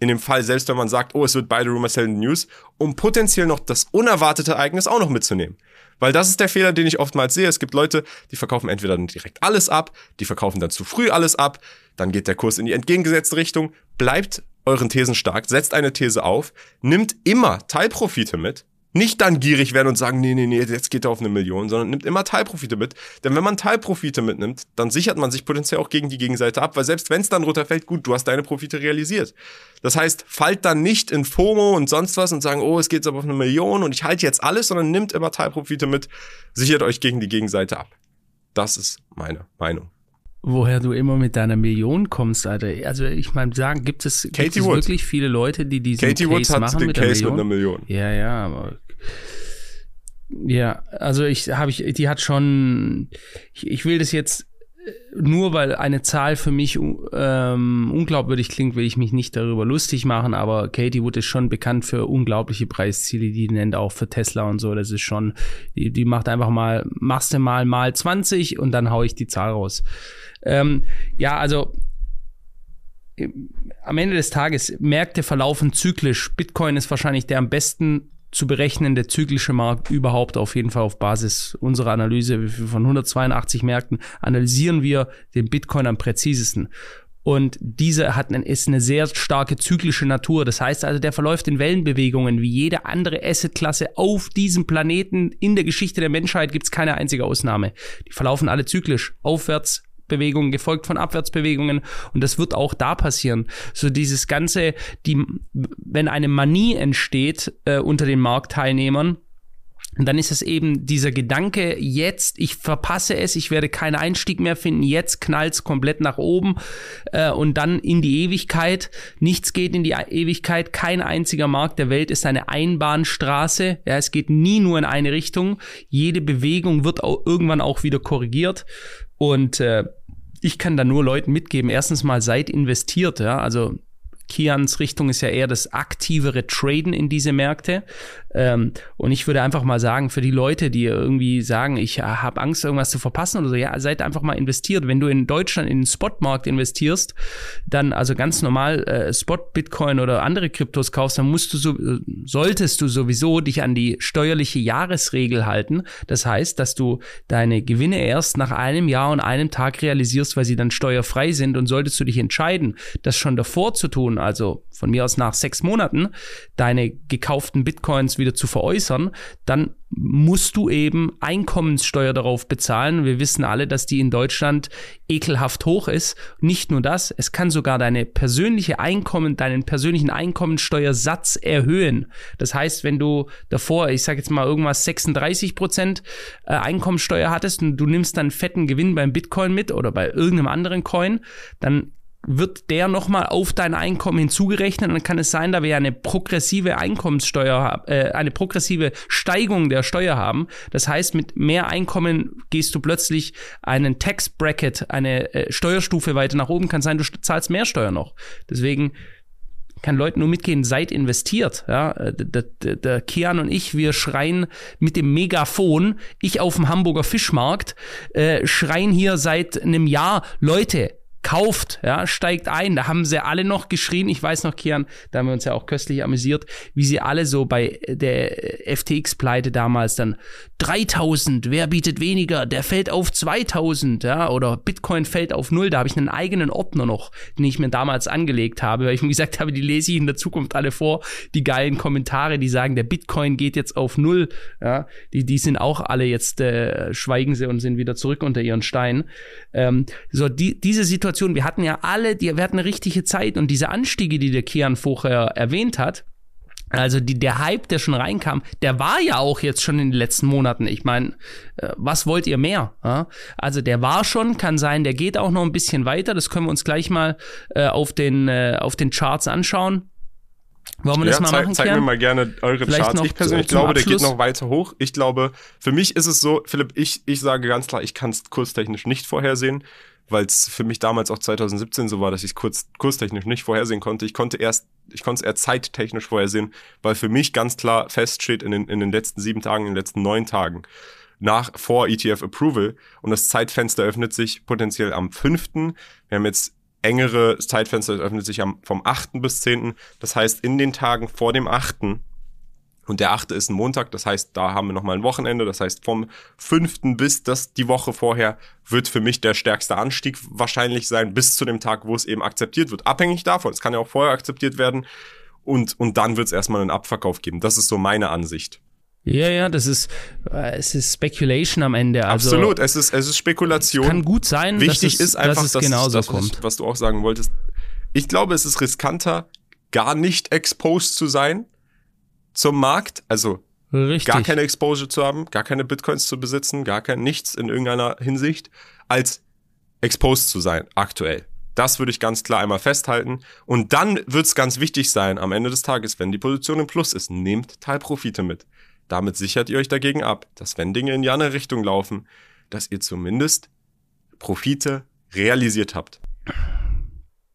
In dem Fall, selbst wenn man sagt, oh, es wird beide Rumor Sell News, um potenziell noch das unerwartete Ereignis auch noch mitzunehmen. Weil das ist der Fehler, den ich oftmals sehe. Es gibt Leute, die verkaufen entweder dann direkt alles ab, die verkaufen dann zu früh alles ab, dann geht der Kurs in die entgegengesetzte Richtung. Bleibt euren Thesen stark, setzt eine These auf, nimmt immer Teilprofite mit, nicht dann gierig werden und sagen, nee, nee, nee, jetzt geht er auf eine Million, sondern nimmt immer Teilprofite mit. Denn wenn man Teilprofite mitnimmt, dann sichert man sich potenziell auch gegen die Gegenseite ab, weil selbst wenn es dann runterfällt, gut, du hast deine Profite realisiert. Das heißt, fallt dann nicht in FOMO und sonst was und sagen, oh, es geht aber auf eine Million und ich halte jetzt alles, sondern nimmt immer Teilprofite mit, sichert euch gegen die Gegenseite ab. Das ist meine Meinung. woher du immer mit deiner Million kommst, Alter. Also ich meine, sagen, gibt es, gibt es wirklich viele Leute, die diesen Katie Case Woods hat machen den mit, Case der mit Million? einer Million. Ja, ja, aber ja, also ich habe ich, die hat schon, ich, ich will das jetzt nur weil eine Zahl für mich ähm, unglaubwürdig klingt, will ich mich nicht darüber lustig machen, aber Katie Wood ist schon bekannt für unglaubliche Preisziele, die nennt auch für Tesla und so. Das ist schon, die, die macht einfach mal, machst du mal mal 20 und dann hau ich die Zahl raus. Ähm, ja, also am Ende des Tages, Märkte verlaufen zyklisch. Bitcoin ist wahrscheinlich der am besten zu berechnende zyklische Markt überhaupt auf jeden Fall auf Basis unserer Analyse von 182 Märkten analysieren wir den Bitcoin am präzisesten. Und dieser hat eine, ist eine sehr starke zyklische Natur. Das heißt also, der verläuft in Wellenbewegungen wie jede andere Assetklasse auf diesem Planeten. In der Geschichte der Menschheit gibt es keine einzige Ausnahme. Die verlaufen alle zyklisch, aufwärts, Bewegungen gefolgt von Abwärtsbewegungen und das wird auch da passieren. So dieses ganze, die, wenn eine Manie entsteht äh, unter den Marktteilnehmern, dann ist es eben dieser Gedanke, jetzt, ich verpasse es, ich werde keinen Einstieg mehr finden, jetzt knallt's komplett nach oben äh, und dann in die Ewigkeit. Nichts geht in die Ewigkeit, kein einziger Markt der Welt ist eine Einbahnstraße. Ja, es geht nie nur in eine Richtung. Jede Bewegung wird auch irgendwann auch wieder korrigiert. Und äh, ich kann da nur Leuten mitgeben, erstens mal seid investiert, ja, also Kians Richtung ist ja eher das aktivere Traden in diese Märkte. Ähm, und ich würde einfach mal sagen, für die Leute, die irgendwie sagen, ich habe Angst, irgendwas zu verpassen oder so, ja, seid einfach mal investiert. Wenn du in Deutschland in den Spotmarkt investierst, dann also ganz normal äh, Spot Bitcoin oder andere Kryptos kaufst, dann musst du so, solltest du sowieso dich an die steuerliche Jahresregel halten. Das heißt, dass du deine Gewinne erst nach einem Jahr und einem Tag realisierst, weil sie dann steuerfrei sind. Und solltest du dich entscheiden, das schon davor zu tun, also von mir aus nach sechs Monaten, deine gekauften Bitcoins wieder zu veräußern, dann musst du eben Einkommenssteuer darauf bezahlen. Wir wissen alle, dass die in Deutschland ekelhaft hoch ist. Nicht nur das, es kann sogar deine persönliche Einkommen, deinen persönlichen Einkommensteuersatz erhöhen. Das heißt, wenn du davor, ich sage jetzt mal irgendwas 36 Prozent äh, Einkommensteuer hattest und du nimmst dann fetten Gewinn beim Bitcoin mit oder bei irgendeinem anderen Coin, dann wird der nochmal auf dein Einkommen hinzugerechnet dann kann es sein, da wir eine progressive Einkommenssteuer, äh, eine progressive Steigung der Steuer haben. Das heißt, mit mehr Einkommen gehst du plötzlich einen Tax Bracket, eine äh, Steuerstufe weiter nach oben. Kann sein, du zahlst mehr Steuer noch. Deswegen kann Leuten nur mitgehen, seid investiert. Ja, der, der, der Kian und ich, wir schreien mit dem Megafon, ich auf dem Hamburger Fischmarkt, äh, schreien hier seit einem Jahr, Leute, kauft, ja, steigt ein. Da haben sie alle noch geschrien. Ich weiß noch, Kian, da haben wir uns ja auch köstlich amüsiert, wie sie alle so bei der FTX-Pleite damals dann 3000, wer bietet weniger? Der fällt auf 2000, ja, oder Bitcoin fällt auf null. Da habe ich einen eigenen Ordner noch, den ich mir damals angelegt habe, weil ich mir gesagt habe, die lese ich in der Zukunft alle vor. Die geilen Kommentare, die sagen, der Bitcoin geht jetzt auf null, ja, die, die sind auch alle jetzt, äh, schweigen sie und sind wieder zurück unter ihren Steinen. Ähm, so, die, diese Situation Situation, wir hatten ja alle, die, wir hatten eine richtige Zeit und diese Anstiege, die der Kian vorher erwähnt hat, also die, der Hype, der schon reinkam, der war ja auch jetzt schon in den letzten Monaten. Ich meine, äh, was wollt ihr mehr? Also der war schon, kann sein, der geht auch noch ein bisschen weiter. Das können wir uns gleich mal äh, auf, den, äh, auf den Charts anschauen. Wollen wir ja, das mal zeig, machen? Zeig mir mal gerne eure Vielleicht Charts. Ich persönlich glaube, Abschluss. der geht noch weiter hoch. Ich glaube, für mich ist es so, Philipp, ich, ich sage ganz klar, ich kann es kurstechnisch nicht vorhersehen weil es für mich damals auch 2017 so war, dass ich es kurz, kurstechnisch nicht vorhersehen konnte. Ich konnte erst, ich konnte es eher zeittechnisch vorhersehen, weil für mich ganz klar feststeht in den, in den letzten sieben Tagen, in den letzten neun Tagen nach vor ETF Approval und das Zeitfenster öffnet sich potenziell am 5. Wir haben jetzt engere Zeitfenster, das öffnet sich am, vom 8. bis 10. Das heißt, in den Tagen vor dem 8. Und der achte ist ein Montag, das heißt, da haben wir nochmal ein Wochenende. Das heißt, vom fünften bis das die Woche vorher wird für mich der stärkste Anstieg wahrscheinlich sein, bis zu dem Tag, wo es eben akzeptiert wird. Abhängig davon. Es kann ja auch vorher akzeptiert werden. Und, und dann wird es erstmal einen Abverkauf geben. Das ist so meine Ansicht. Ja, ja, das ist, äh, es ist Speculation am Ende. Also Absolut, es ist, es ist Spekulation. Kann gut sein, Wichtig dass es, ist einfach, dass es dass, genauso das, kommt. Was du auch sagen wolltest. Ich glaube, es ist riskanter, gar nicht exposed zu sein, zum Markt, also Richtig. gar keine Exposure zu haben, gar keine Bitcoins zu besitzen, gar kein nichts in irgendeiner Hinsicht, als exposed zu sein, aktuell. Das würde ich ganz klar einmal festhalten. Und dann wird es ganz wichtig sein, am Ende des Tages, wenn die Position im Plus ist, nehmt Teilprofite mit. Damit sichert ihr euch dagegen ab, dass wenn Dinge in die andere Richtung laufen, dass ihr zumindest Profite realisiert habt.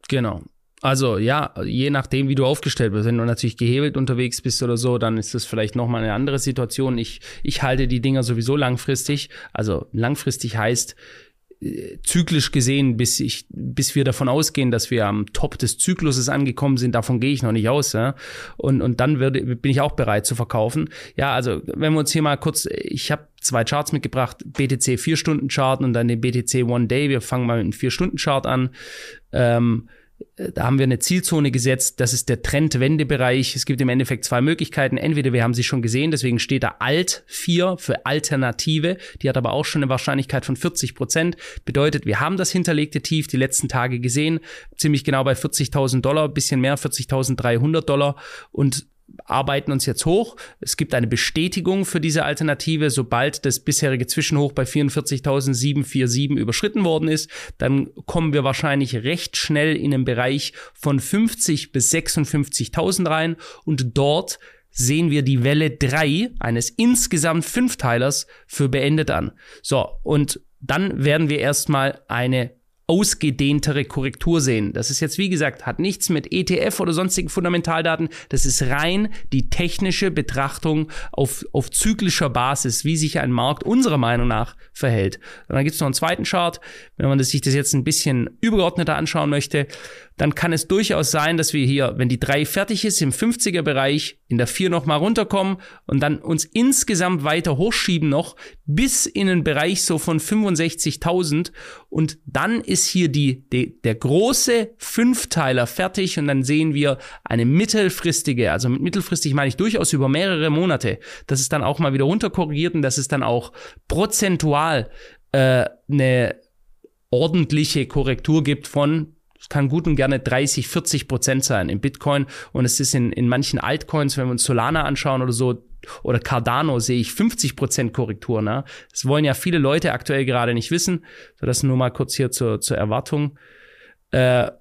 Genau. Also ja, je nachdem, wie du aufgestellt bist. Wenn du natürlich gehebelt unterwegs bist oder so, dann ist das vielleicht nochmal eine andere Situation. Ich, ich halte die Dinger sowieso langfristig. Also langfristig heißt, zyklisch gesehen, bis ich, bis wir davon ausgehen, dass wir am Top des Zykluses angekommen sind, davon gehe ich noch nicht aus. Ja? Und, und dann würde, bin ich auch bereit zu verkaufen. Ja, also wenn wir uns hier mal kurz, ich habe zwei Charts mitgebracht, BTC 4-Stunden-Chart und dann den BTC One Day. Wir fangen mal mit einem 4-Stunden-Chart an. Ähm, da haben wir eine Zielzone gesetzt. Das ist der Trendwendebereich. Es gibt im Endeffekt zwei Möglichkeiten. Entweder wir haben sie schon gesehen, deswegen steht da Alt 4 für Alternative. Die hat aber auch schon eine Wahrscheinlichkeit von 40 Prozent. Bedeutet, wir haben das hinterlegte Tief die letzten Tage gesehen. Ziemlich genau bei 40.000 Dollar, bisschen mehr, 40.300 Dollar. Und arbeiten uns jetzt hoch. Es gibt eine Bestätigung für diese Alternative. Sobald das bisherige Zwischenhoch bei 44.747 überschritten worden ist, dann kommen wir wahrscheinlich recht schnell in den Bereich von 50 bis 56.000 rein und dort sehen wir die Welle 3 eines insgesamt Fünfteilers für beendet an. So, und dann werden wir erstmal eine ausgedehntere Korrektur sehen. Das ist jetzt, wie gesagt, hat nichts mit ETF oder sonstigen Fundamentaldaten. Das ist rein die technische Betrachtung auf, auf zyklischer Basis, wie sich ein Markt unserer Meinung nach verhält. Und dann gibt es noch einen zweiten Chart. Wenn man sich das jetzt ein bisschen übergeordneter anschauen möchte, dann kann es durchaus sein, dass wir hier, wenn die 3 fertig ist, im 50er Bereich in der 4 nochmal runterkommen und dann uns insgesamt weiter hochschieben noch bis in den Bereich so von 65.000 und dann ist hier die, die, der große Fünfteiler fertig und dann sehen wir eine mittelfristige, also mit mittelfristig meine ich durchaus über mehrere Monate, dass es dann auch mal wieder runterkorrigiert und dass es dann auch prozentual äh, eine ordentliche Korrektur gibt von es kann gut und gerne 30, 40 Prozent sein im Bitcoin. Und es ist in, in manchen Altcoins, wenn wir uns Solana anschauen oder so, oder Cardano sehe ich 50 Prozent Korrektur. Ne? Das wollen ja viele Leute aktuell gerade nicht wissen. So, das nur mal kurz hier zur, zur Erwartung. Äh,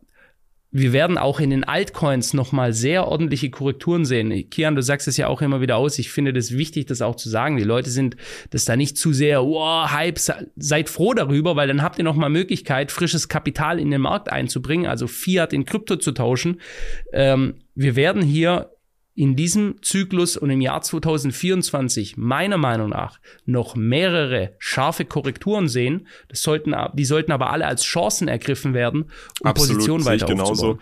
wir werden auch in den Altcoins nochmal sehr ordentliche Korrekturen sehen. Kian, du sagst es ja auch immer wieder aus. Ich finde das wichtig, das auch zu sagen. Die Leute sind das da nicht zu sehr, wow, Hype, seid froh darüber, weil dann habt ihr nochmal Möglichkeit, frisches Kapital in den Markt einzubringen, also Fiat in Krypto zu tauschen. Ähm, wir werden hier in diesem Zyklus und im Jahr 2024 meiner Meinung nach noch mehrere scharfe Korrekturen sehen. Das sollten, die sollten aber alle als Chancen ergriffen werden, um Absolut, Position weiter ich genauso.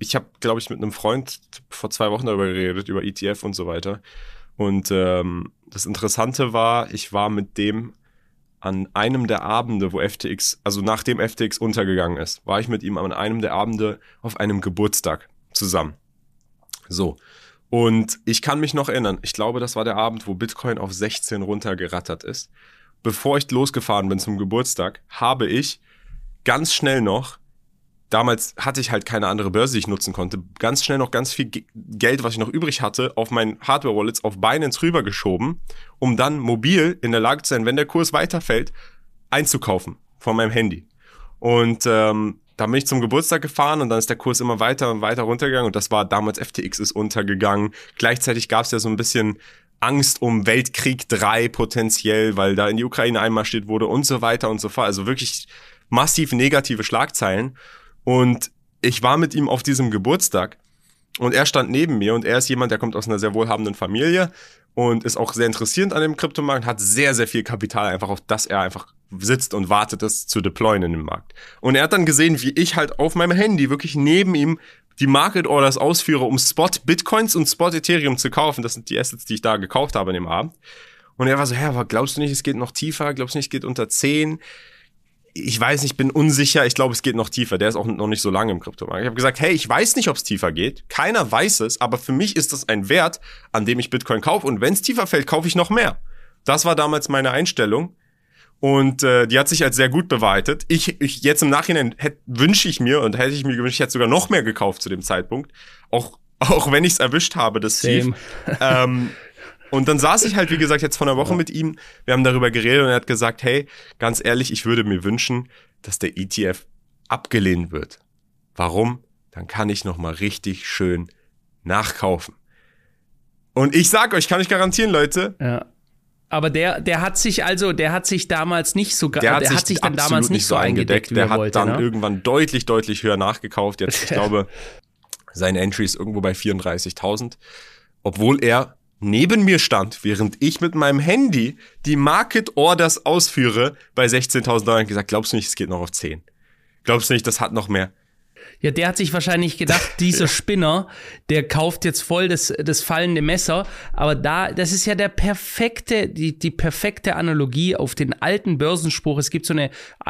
Ich habe, glaube ich, mit einem Freund vor zwei Wochen darüber geredet, über ETF und so weiter. Und ähm, das Interessante war, ich war mit dem an einem der Abende, wo FTX, also nachdem FTX untergegangen ist, war ich mit ihm an einem der Abende auf einem Geburtstag zusammen. So. Und ich kann mich noch erinnern, ich glaube, das war der Abend, wo Bitcoin auf 16 runtergerattert ist. Bevor ich losgefahren bin zum Geburtstag, habe ich ganz schnell noch, damals hatte ich halt keine andere Börse, die ich nutzen konnte, ganz schnell noch ganz viel Geld, was ich noch übrig hatte, auf meinen Hardware-Wallets auf Binance rübergeschoben, um dann mobil in der Lage zu sein, wenn der Kurs weiterfällt, einzukaufen von meinem Handy. Und ähm, da bin ich zum Geburtstag gefahren und dann ist der Kurs immer weiter und weiter runtergegangen und das war damals FTX ist untergegangen. Gleichzeitig gab es ja so ein bisschen Angst um Weltkrieg 3 potenziell, weil da in die Ukraine einmarschiert wurde und so weiter und so fort. Also wirklich massiv negative Schlagzeilen. Und ich war mit ihm auf diesem Geburtstag und er stand neben mir und er ist jemand, der kommt aus einer sehr wohlhabenden Familie und ist auch sehr interessiert an dem Kryptomarkt, hat sehr, sehr viel Kapital einfach, auf das er einfach sitzt und wartet, das zu deployen in dem Markt. Und er hat dann gesehen, wie ich halt auf meinem Handy wirklich neben ihm die Market Orders ausführe, um Spot Bitcoins und Spot Ethereum zu kaufen. Das sind die Assets, die ich da gekauft habe an dem Abend. Und er war so, hä, aber glaubst du nicht, es geht noch tiefer? Glaubst du nicht, es geht unter 10? Ich weiß nicht, ich bin unsicher. Ich glaube, es geht noch tiefer. Der ist auch noch nicht so lange im Kryptomarkt. Ich habe gesagt, hey, ich weiß nicht, ob es tiefer geht. Keiner weiß es, aber für mich ist das ein Wert, an dem ich Bitcoin kaufe. Und wenn es tiefer fällt, kaufe ich noch mehr. Das war damals meine Einstellung. Und äh, die hat sich als sehr gut bewahrheitet. Ich, ich jetzt im Nachhinein wünsche ich mir und hätte ich mir gewünscht, ich hätte sogar noch mehr gekauft zu dem Zeitpunkt. Auch, <laughs> auch wenn ich es erwischt habe, das Tief. <laughs> Ähm, Und dann saß ich halt, wie gesagt, jetzt vor einer Woche mit ihm. Wir haben darüber geredet und er hat gesagt, hey, ganz ehrlich, ich würde mir wünschen, dass der ETF abgelehnt wird. Warum? Dann kann ich nochmal richtig schön nachkaufen. Und ich sag euch, kann ich garantieren, Leute. Ja. Aber der, der hat sich also, der hat sich damals nicht so, der hat, der sich, hat sich dann damals nicht so eingedeckt. eingedeckt der hat wollte, dann ne? irgendwann deutlich, deutlich höher nachgekauft. Jetzt, ich <laughs> glaube, seine Entry ist irgendwo bei 34.000. Obwohl er neben mir stand, während ich mit meinem Handy die Market Orders ausführe bei 16.000 Dollar und gesagt, glaubst du nicht, es geht noch auf 10? Glaubst du nicht, das hat noch mehr? Ja, der hat sich wahrscheinlich gedacht, <laughs> dieser Spinner, der kauft jetzt voll das, das fallende Messer. Aber da, das ist ja der perfekte, die, die perfekte Analogie auf den alten Börsenspruch. Es gibt so eine,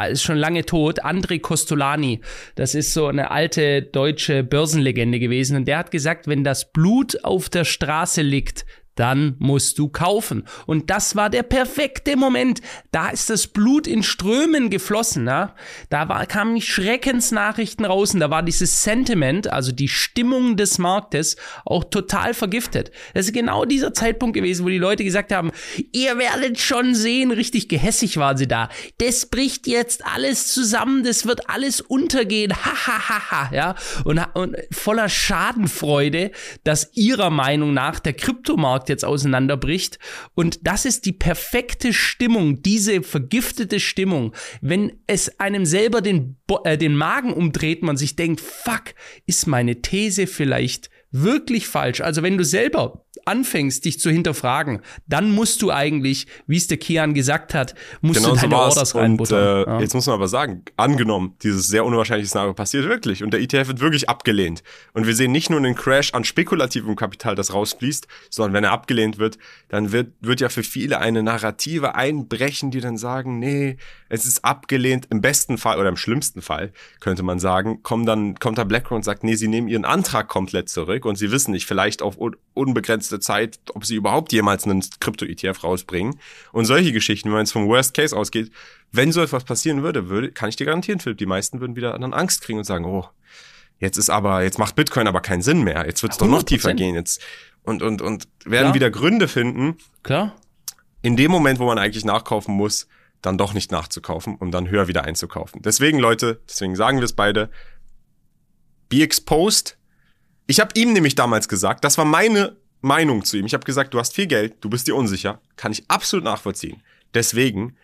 ist schon lange tot, André Costolani. Das ist so eine alte deutsche Börsenlegende gewesen. Und der hat gesagt, wenn das Blut auf der Straße liegt, dann musst du kaufen. Und das war der perfekte Moment. Da ist das Blut in Strömen geflossen. Ja? Da war, kamen Schreckensnachrichten raus und da war dieses Sentiment, also die Stimmung des Marktes, auch total vergiftet. Das ist genau dieser Zeitpunkt gewesen, wo die Leute gesagt haben, ihr werdet schon sehen, richtig gehässig waren sie da. Das bricht jetzt alles zusammen, das wird alles untergehen. Ha, ha, ha, ha. Ja? Und, und voller Schadenfreude, dass ihrer Meinung nach der Kryptomarkt Markt jetzt auseinanderbricht. Und das ist die perfekte Stimmung, diese vergiftete Stimmung. Wenn es einem selber den, Bo äh, den Magen umdreht, man sich denkt, fuck, ist meine These vielleicht wirklich falsch? Also wenn du selber anfängst, dich zu hinterfragen, dann musst du eigentlich, wie es der Kian gesagt hat, musst genau du deine so Orders reinbuttern. Und, äh, ja. Jetzt muss man aber sagen, angenommen, dieses sehr unwahrscheinliche Szenario passiert wirklich und der ETF wird wirklich abgelehnt. Und wir sehen nicht nur einen Crash an spekulativem Kapital, das rausfließt, sondern wenn er abgelehnt wird, dann wird, wird ja für viele eine Narrative einbrechen, die dann sagen, nee, es ist abgelehnt. Im besten Fall oder im schlimmsten Fall könnte man sagen, kommt dann, kommt da BlackRock und sagt, nee, sie nehmen ihren Antrag komplett zurück und sie wissen nicht, vielleicht auf unbegrenzte Zeit, ob sie überhaupt jemals einen Krypto-ETF rausbringen. Und solche Geschichten, wenn man jetzt vom Worst Case ausgeht, wenn so etwas passieren würde, würde, kann ich dir garantieren, Philipp, die meisten würden wieder dann Angst kriegen und sagen, oh, jetzt ist aber, jetzt macht Bitcoin aber keinen Sinn mehr. Jetzt wird es doch noch tiefer gehen jetzt. Und, und, und werden Klar. wieder Gründe finden. Klar. In dem Moment, wo man eigentlich nachkaufen muss, dann doch nicht nachzukaufen, um dann höher wieder einzukaufen. Deswegen, Leute, deswegen sagen wir es beide, be exposed. Ich habe ihm nämlich damals gesagt, das war meine Meinung zu ihm. Ich habe gesagt, du hast viel Geld, du bist dir unsicher, kann ich absolut nachvollziehen. Deswegen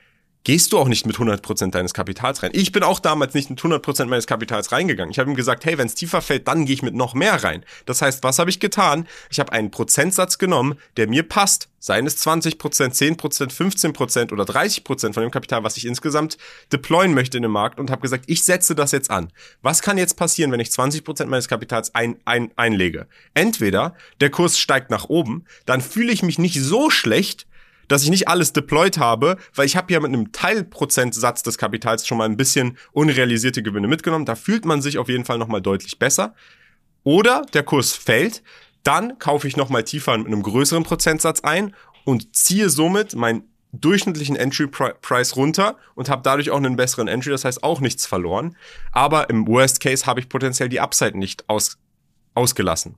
gehst du auch nicht mit 100% deines Kapitals rein. Ich bin auch damals nicht mit 100% meines Kapitals reingegangen. Ich habe ihm gesagt, hey, wenn es tiefer fällt, dann gehe ich mit noch mehr rein. Das heißt, was habe ich getan? Ich habe einen Prozentsatz genommen, der mir passt. Seien es 20%, 10%, 15% oder 30% von dem Kapital, was ich insgesamt deployen möchte in den Markt und habe gesagt, ich setze das jetzt an. Was kann jetzt passieren, wenn ich 20% meines Kapitals ein, ein, einlege? Entweder der Kurs steigt nach oben, dann fühle ich mich nicht so schlecht, dass ich nicht alles deployed habe, weil ich habe ja mit einem Teilprozentsatz des Kapitals schon mal ein bisschen unrealisierte Gewinne mitgenommen. Da fühlt man sich auf jeden Fall nochmal deutlich besser. Oder der Kurs fällt, dann kaufe ich nochmal tiefer mit einem größeren Prozentsatz ein und ziehe somit meinen durchschnittlichen Entry Price runter und habe dadurch auch einen besseren Entry, das heißt auch nichts verloren. Aber im Worst Case habe ich potenziell die Upside nicht aus, ausgelassen.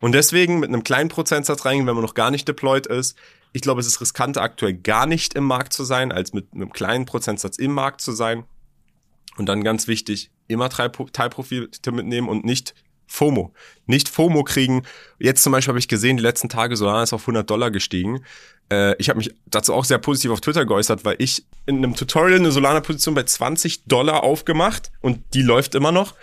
Und deswegen mit einem kleinen Prozentsatz reingehen, wenn man noch gar nicht deployed ist, ich glaube, es ist riskanter, aktuell gar nicht im Markt zu sein, als mit einem kleinen Prozentsatz im Markt zu sein. Und dann ganz wichtig, immer Teilprofite mitnehmen und nicht FOMO. Nicht FOMO kriegen. Jetzt zum Beispiel habe ich gesehen, die letzten Tage Solana ist auf 100 Dollar gestiegen. Äh, ich habe mich dazu auch sehr positiv auf Twitter geäußert, weil ich in einem Tutorial eine Solana-Position bei 20 Dollar aufgemacht und die läuft immer noch.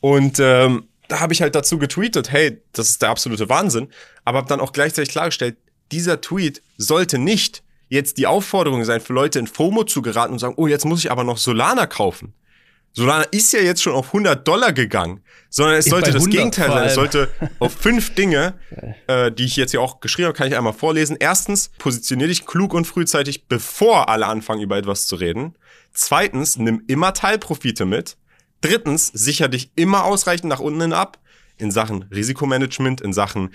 Und ähm, da habe ich halt dazu getweetet, hey, das ist der absolute Wahnsinn. Aber habe dann auch gleichzeitig klargestellt, dieser Tweet sollte nicht jetzt die Aufforderung sein, für Leute in FOMO zu geraten und sagen, oh, jetzt muss ich aber noch Solana kaufen. Solana ist ja jetzt schon auf 100 Dollar gegangen, sondern es sollte das Gegenteil sein. Es sollte auf <laughs> fünf Dinge, äh, die ich jetzt hier auch geschrieben habe, kann ich einmal vorlesen. Erstens, positionier dich klug und frühzeitig, bevor alle anfangen, über etwas zu reden. Zweitens, nimm immer Teilprofite mit. Drittens, sicher dich immer ausreichend nach unten hin ab in Sachen Risikomanagement, in Sachen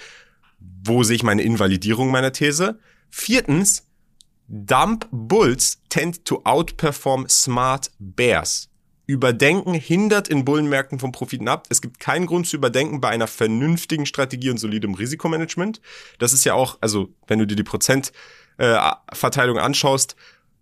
wo sehe ich meine Invalidierung meiner These? Viertens, Dump Bulls tend to outperform smart bears. Überdenken hindert in Bullenmärkten von Profiten ab. Es gibt keinen Grund zu überdenken bei einer vernünftigen Strategie und solidem Risikomanagement. Das ist ja auch, also wenn du dir die Prozentverteilung äh, anschaust,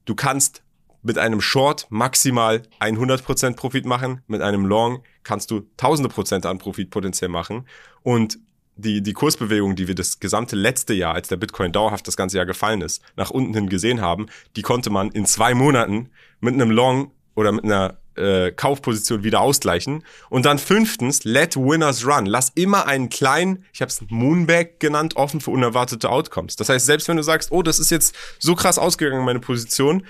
du kannst mit einem Short maximal 100% Profit machen, mit einem Long kannst du tausende Prozent an Profit potenziell machen. Und die, die Kursbewegung, die wir das gesamte letzte Jahr, als der Bitcoin dauerhaft das ganze Jahr gefallen ist, nach unten hin gesehen haben, die konnte man in zwei Monaten mit einem Long oder mit einer äh, Kaufposition wieder ausgleichen. Und dann fünftens, let winners run. Lass immer einen kleinen, ich habe es Moonbag genannt, offen für unerwartete Outcomes. Das heißt, selbst wenn du sagst, oh, das ist jetzt so krass ausgegangen, meine Position,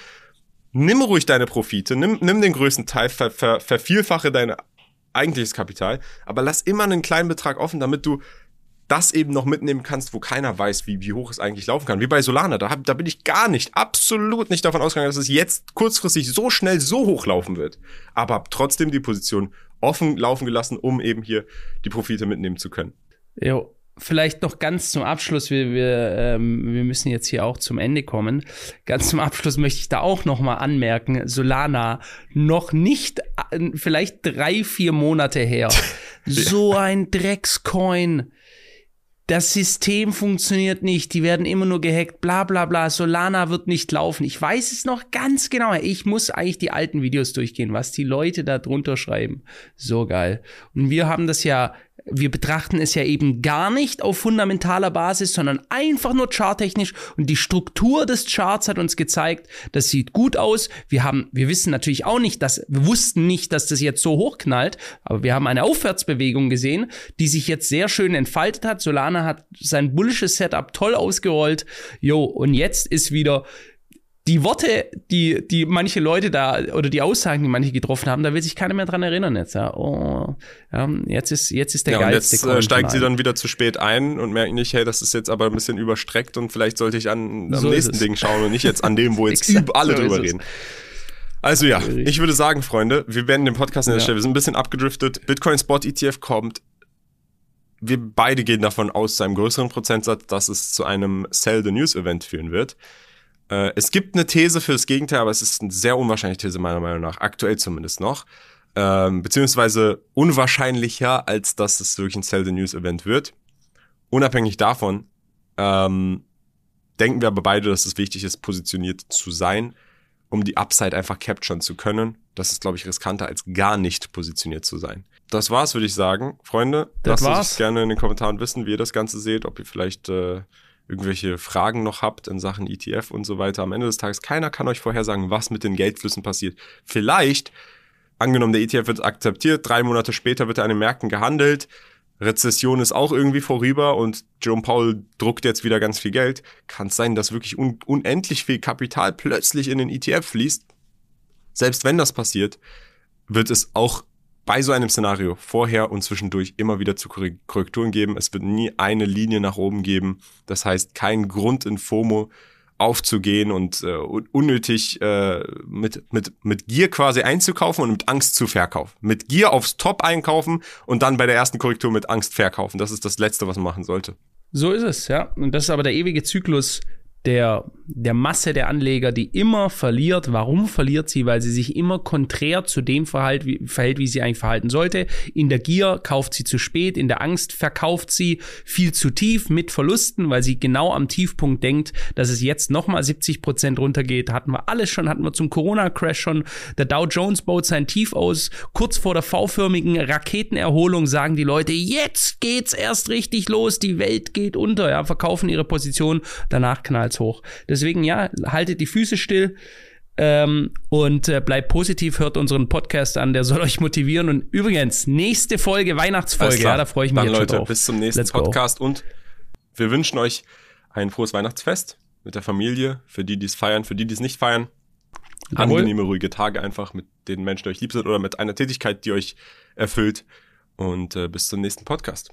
nimm ruhig deine Profite, nimm, nimm den größten Teil, ver, ver, vervielfache dein eigentliches Kapital, aber lass immer einen kleinen Betrag offen, damit du das eben noch mitnehmen kannst, wo keiner weiß, wie, wie hoch es eigentlich laufen kann. Wie bei Solana, da, hab, da bin ich gar nicht, absolut nicht davon ausgegangen, dass es jetzt kurzfristig so schnell so hoch laufen wird. Aber hab trotzdem die Position offen laufen gelassen, um eben hier die Profite mitnehmen zu können. Jo, vielleicht noch ganz zum Abschluss, wir, wir, ähm, wir müssen jetzt hier auch zum Ende kommen. Ganz zum Abschluss möchte ich da auch noch mal anmerken, Solana noch nicht, äh, vielleicht drei, vier Monate her. <laughs> so ein Dreckscoin das System funktioniert nicht, die werden immer nur gehackt, bla bla bla, Solana wird nicht laufen. Ich weiß es noch ganz genau. Ich muss eigentlich die alten Videos durchgehen, was die Leute da drunter schreiben. So geil. Und wir haben das ja wir betrachten es ja eben gar nicht auf fundamentaler Basis, sondern einfach nur charttechnisch und die Struktur des Charts hat uns gezeigt, das sieht gut aus. Wir haben, wir wissen natürlich auch nicht, dass, wir wussten nicht, dass das jetzt so hochknallt, aber wir haben eine Aufwärtsbewegung gesehen, die sich jetzt sehr schön entfaltet hat. Solana hat sein bullisches Setup toll ausgerollt. Jo, und jetzt ist wieder die Worte, die, die manche Leute da oder die Aussagen, die manche getroffen haben, da will sich keiner mehr dran erinnern jetzt. Ja, oh, ja jetzt ist jetzt ist der ja, geilste. Und jetzt äh, steigen sie dann wieder zu spät ein und merken nicht, hey, das ist jetzt aber ein bisschen überstreckt und vielleicht sollte ich an am so nächsten Ding schauen und nicht jetzt an dem, wo jetzt <laughs> alle so drüber reden. Also ja, ich würde sagen, Freunde, wir beenden den Podcast an der ja. Stelle. Wir sind ein bisschen abgedriftet. Bitcoin Spot ETF kommt. Wir beide gehen davon aus, zu einem größeren Prozentsatz, dass es zu einem Sell the News Event führen wird. Äh, es gibt eine These für das Gegenteil, aber es ist eine sehr unwahrscheinliche These meiner Meinung nach, aktuell zumindest noch. Ähm, beziehungsweise unwahrscheinlicher, als dass es wirklich ein the News Event wird. Unabhängig davon ähm, denken wir aber beide, dass es wichtig ist, positioniert zu sein, um die Upside einfach capturen zu können. Das ist, glaube ich, riskanter, als gar nicht positioniert zu sein. Das war's, würde ich sagen. Freunde, das lasst uns gerne in den Kommentaren wissen, wie ihr das Ganze seht, ob ihr vielleicht äh, irgendwelche Fragen noch habt in Sachen ETF und so weiter. Am Ende des Tages, keiner kann euch vorhersagen, was mit den Geldflüssen passiert. Vielleicht, angenommen, der ETF wird akzeptiert, drei Monate später wird er an den Märkten gehandelt, Rezession ist auch irgendwie vorüber und Jerome Powell druckt jetzt wieder ganz viel Geld. Kann es sein, dass wirklich un unendlich viel Kapital plötzlich in den ETF fließt? Selbst wenn das passiert, wird es auch bei so einem Szenario vorher und zwischendurch immer wieder zu Korrekturen geben. Es wird nie eine Linie nach oben geben. Das heißt, kein Grund in FOMO aufzugehen und äh, unnötig äh, mit, mit, mit Gier quasi einzukaufen und mit Angst zu verkaufen. Mit Gier aufs Top einkaufen und dann bei der ersten Korrektur mit Angst verkaufen. Das ist das Letzte, was man machen sollte. So ist es, ja. Und das ist aber der ewige Zyklus der, der Masse der Anleger, die immer verliert. Warum verliert sie? Weil sie sich immer konträr zu dem verhält wie, verhält, wie sie eigentlich verhalten sollte. In der Gier kauft sie zu spät, in der Angst verkauft sie viel zu tief mit Verlusten, weil sie genau am Tiefpunkt denkt, dass es jetzt nochmal 70 Prozent runtergeht. Hatten wir alles schon, hatten wir zum Corona-Crash schon. Der Dow Jones baut sein Tief aus. Kurz vor der V-förmigen Raketenerholung sagen die Leute, jetzt geht's erst richtig los, die Welt geht unter, ja, verkaufen ihre Position, danach knallt als hoch. Deswegen ja, haltet die Füße still. Ähm, und äh, bleibt positiv, hört unseren Podcast an, der soll <laughs> euch motivieren. Und übrigens, nächste Folge, Weihnachtsfolge, ja, da freue ich mich Dann, jetzt Leute, schon drauf. bis zum nächsten Let's Podcast go. und wir wünschen euch ein frohes Weihnachtsfest mit der Familie, für die, die es feiern, für die, die es nicht feiern. Jawohl. Angenehme, ruhige Tage einfach mit den Menschen, die euch lieb sind oder mit einer Tätigkeit, die euch erfüllt. Und äh, bis zum nächsten Podcast.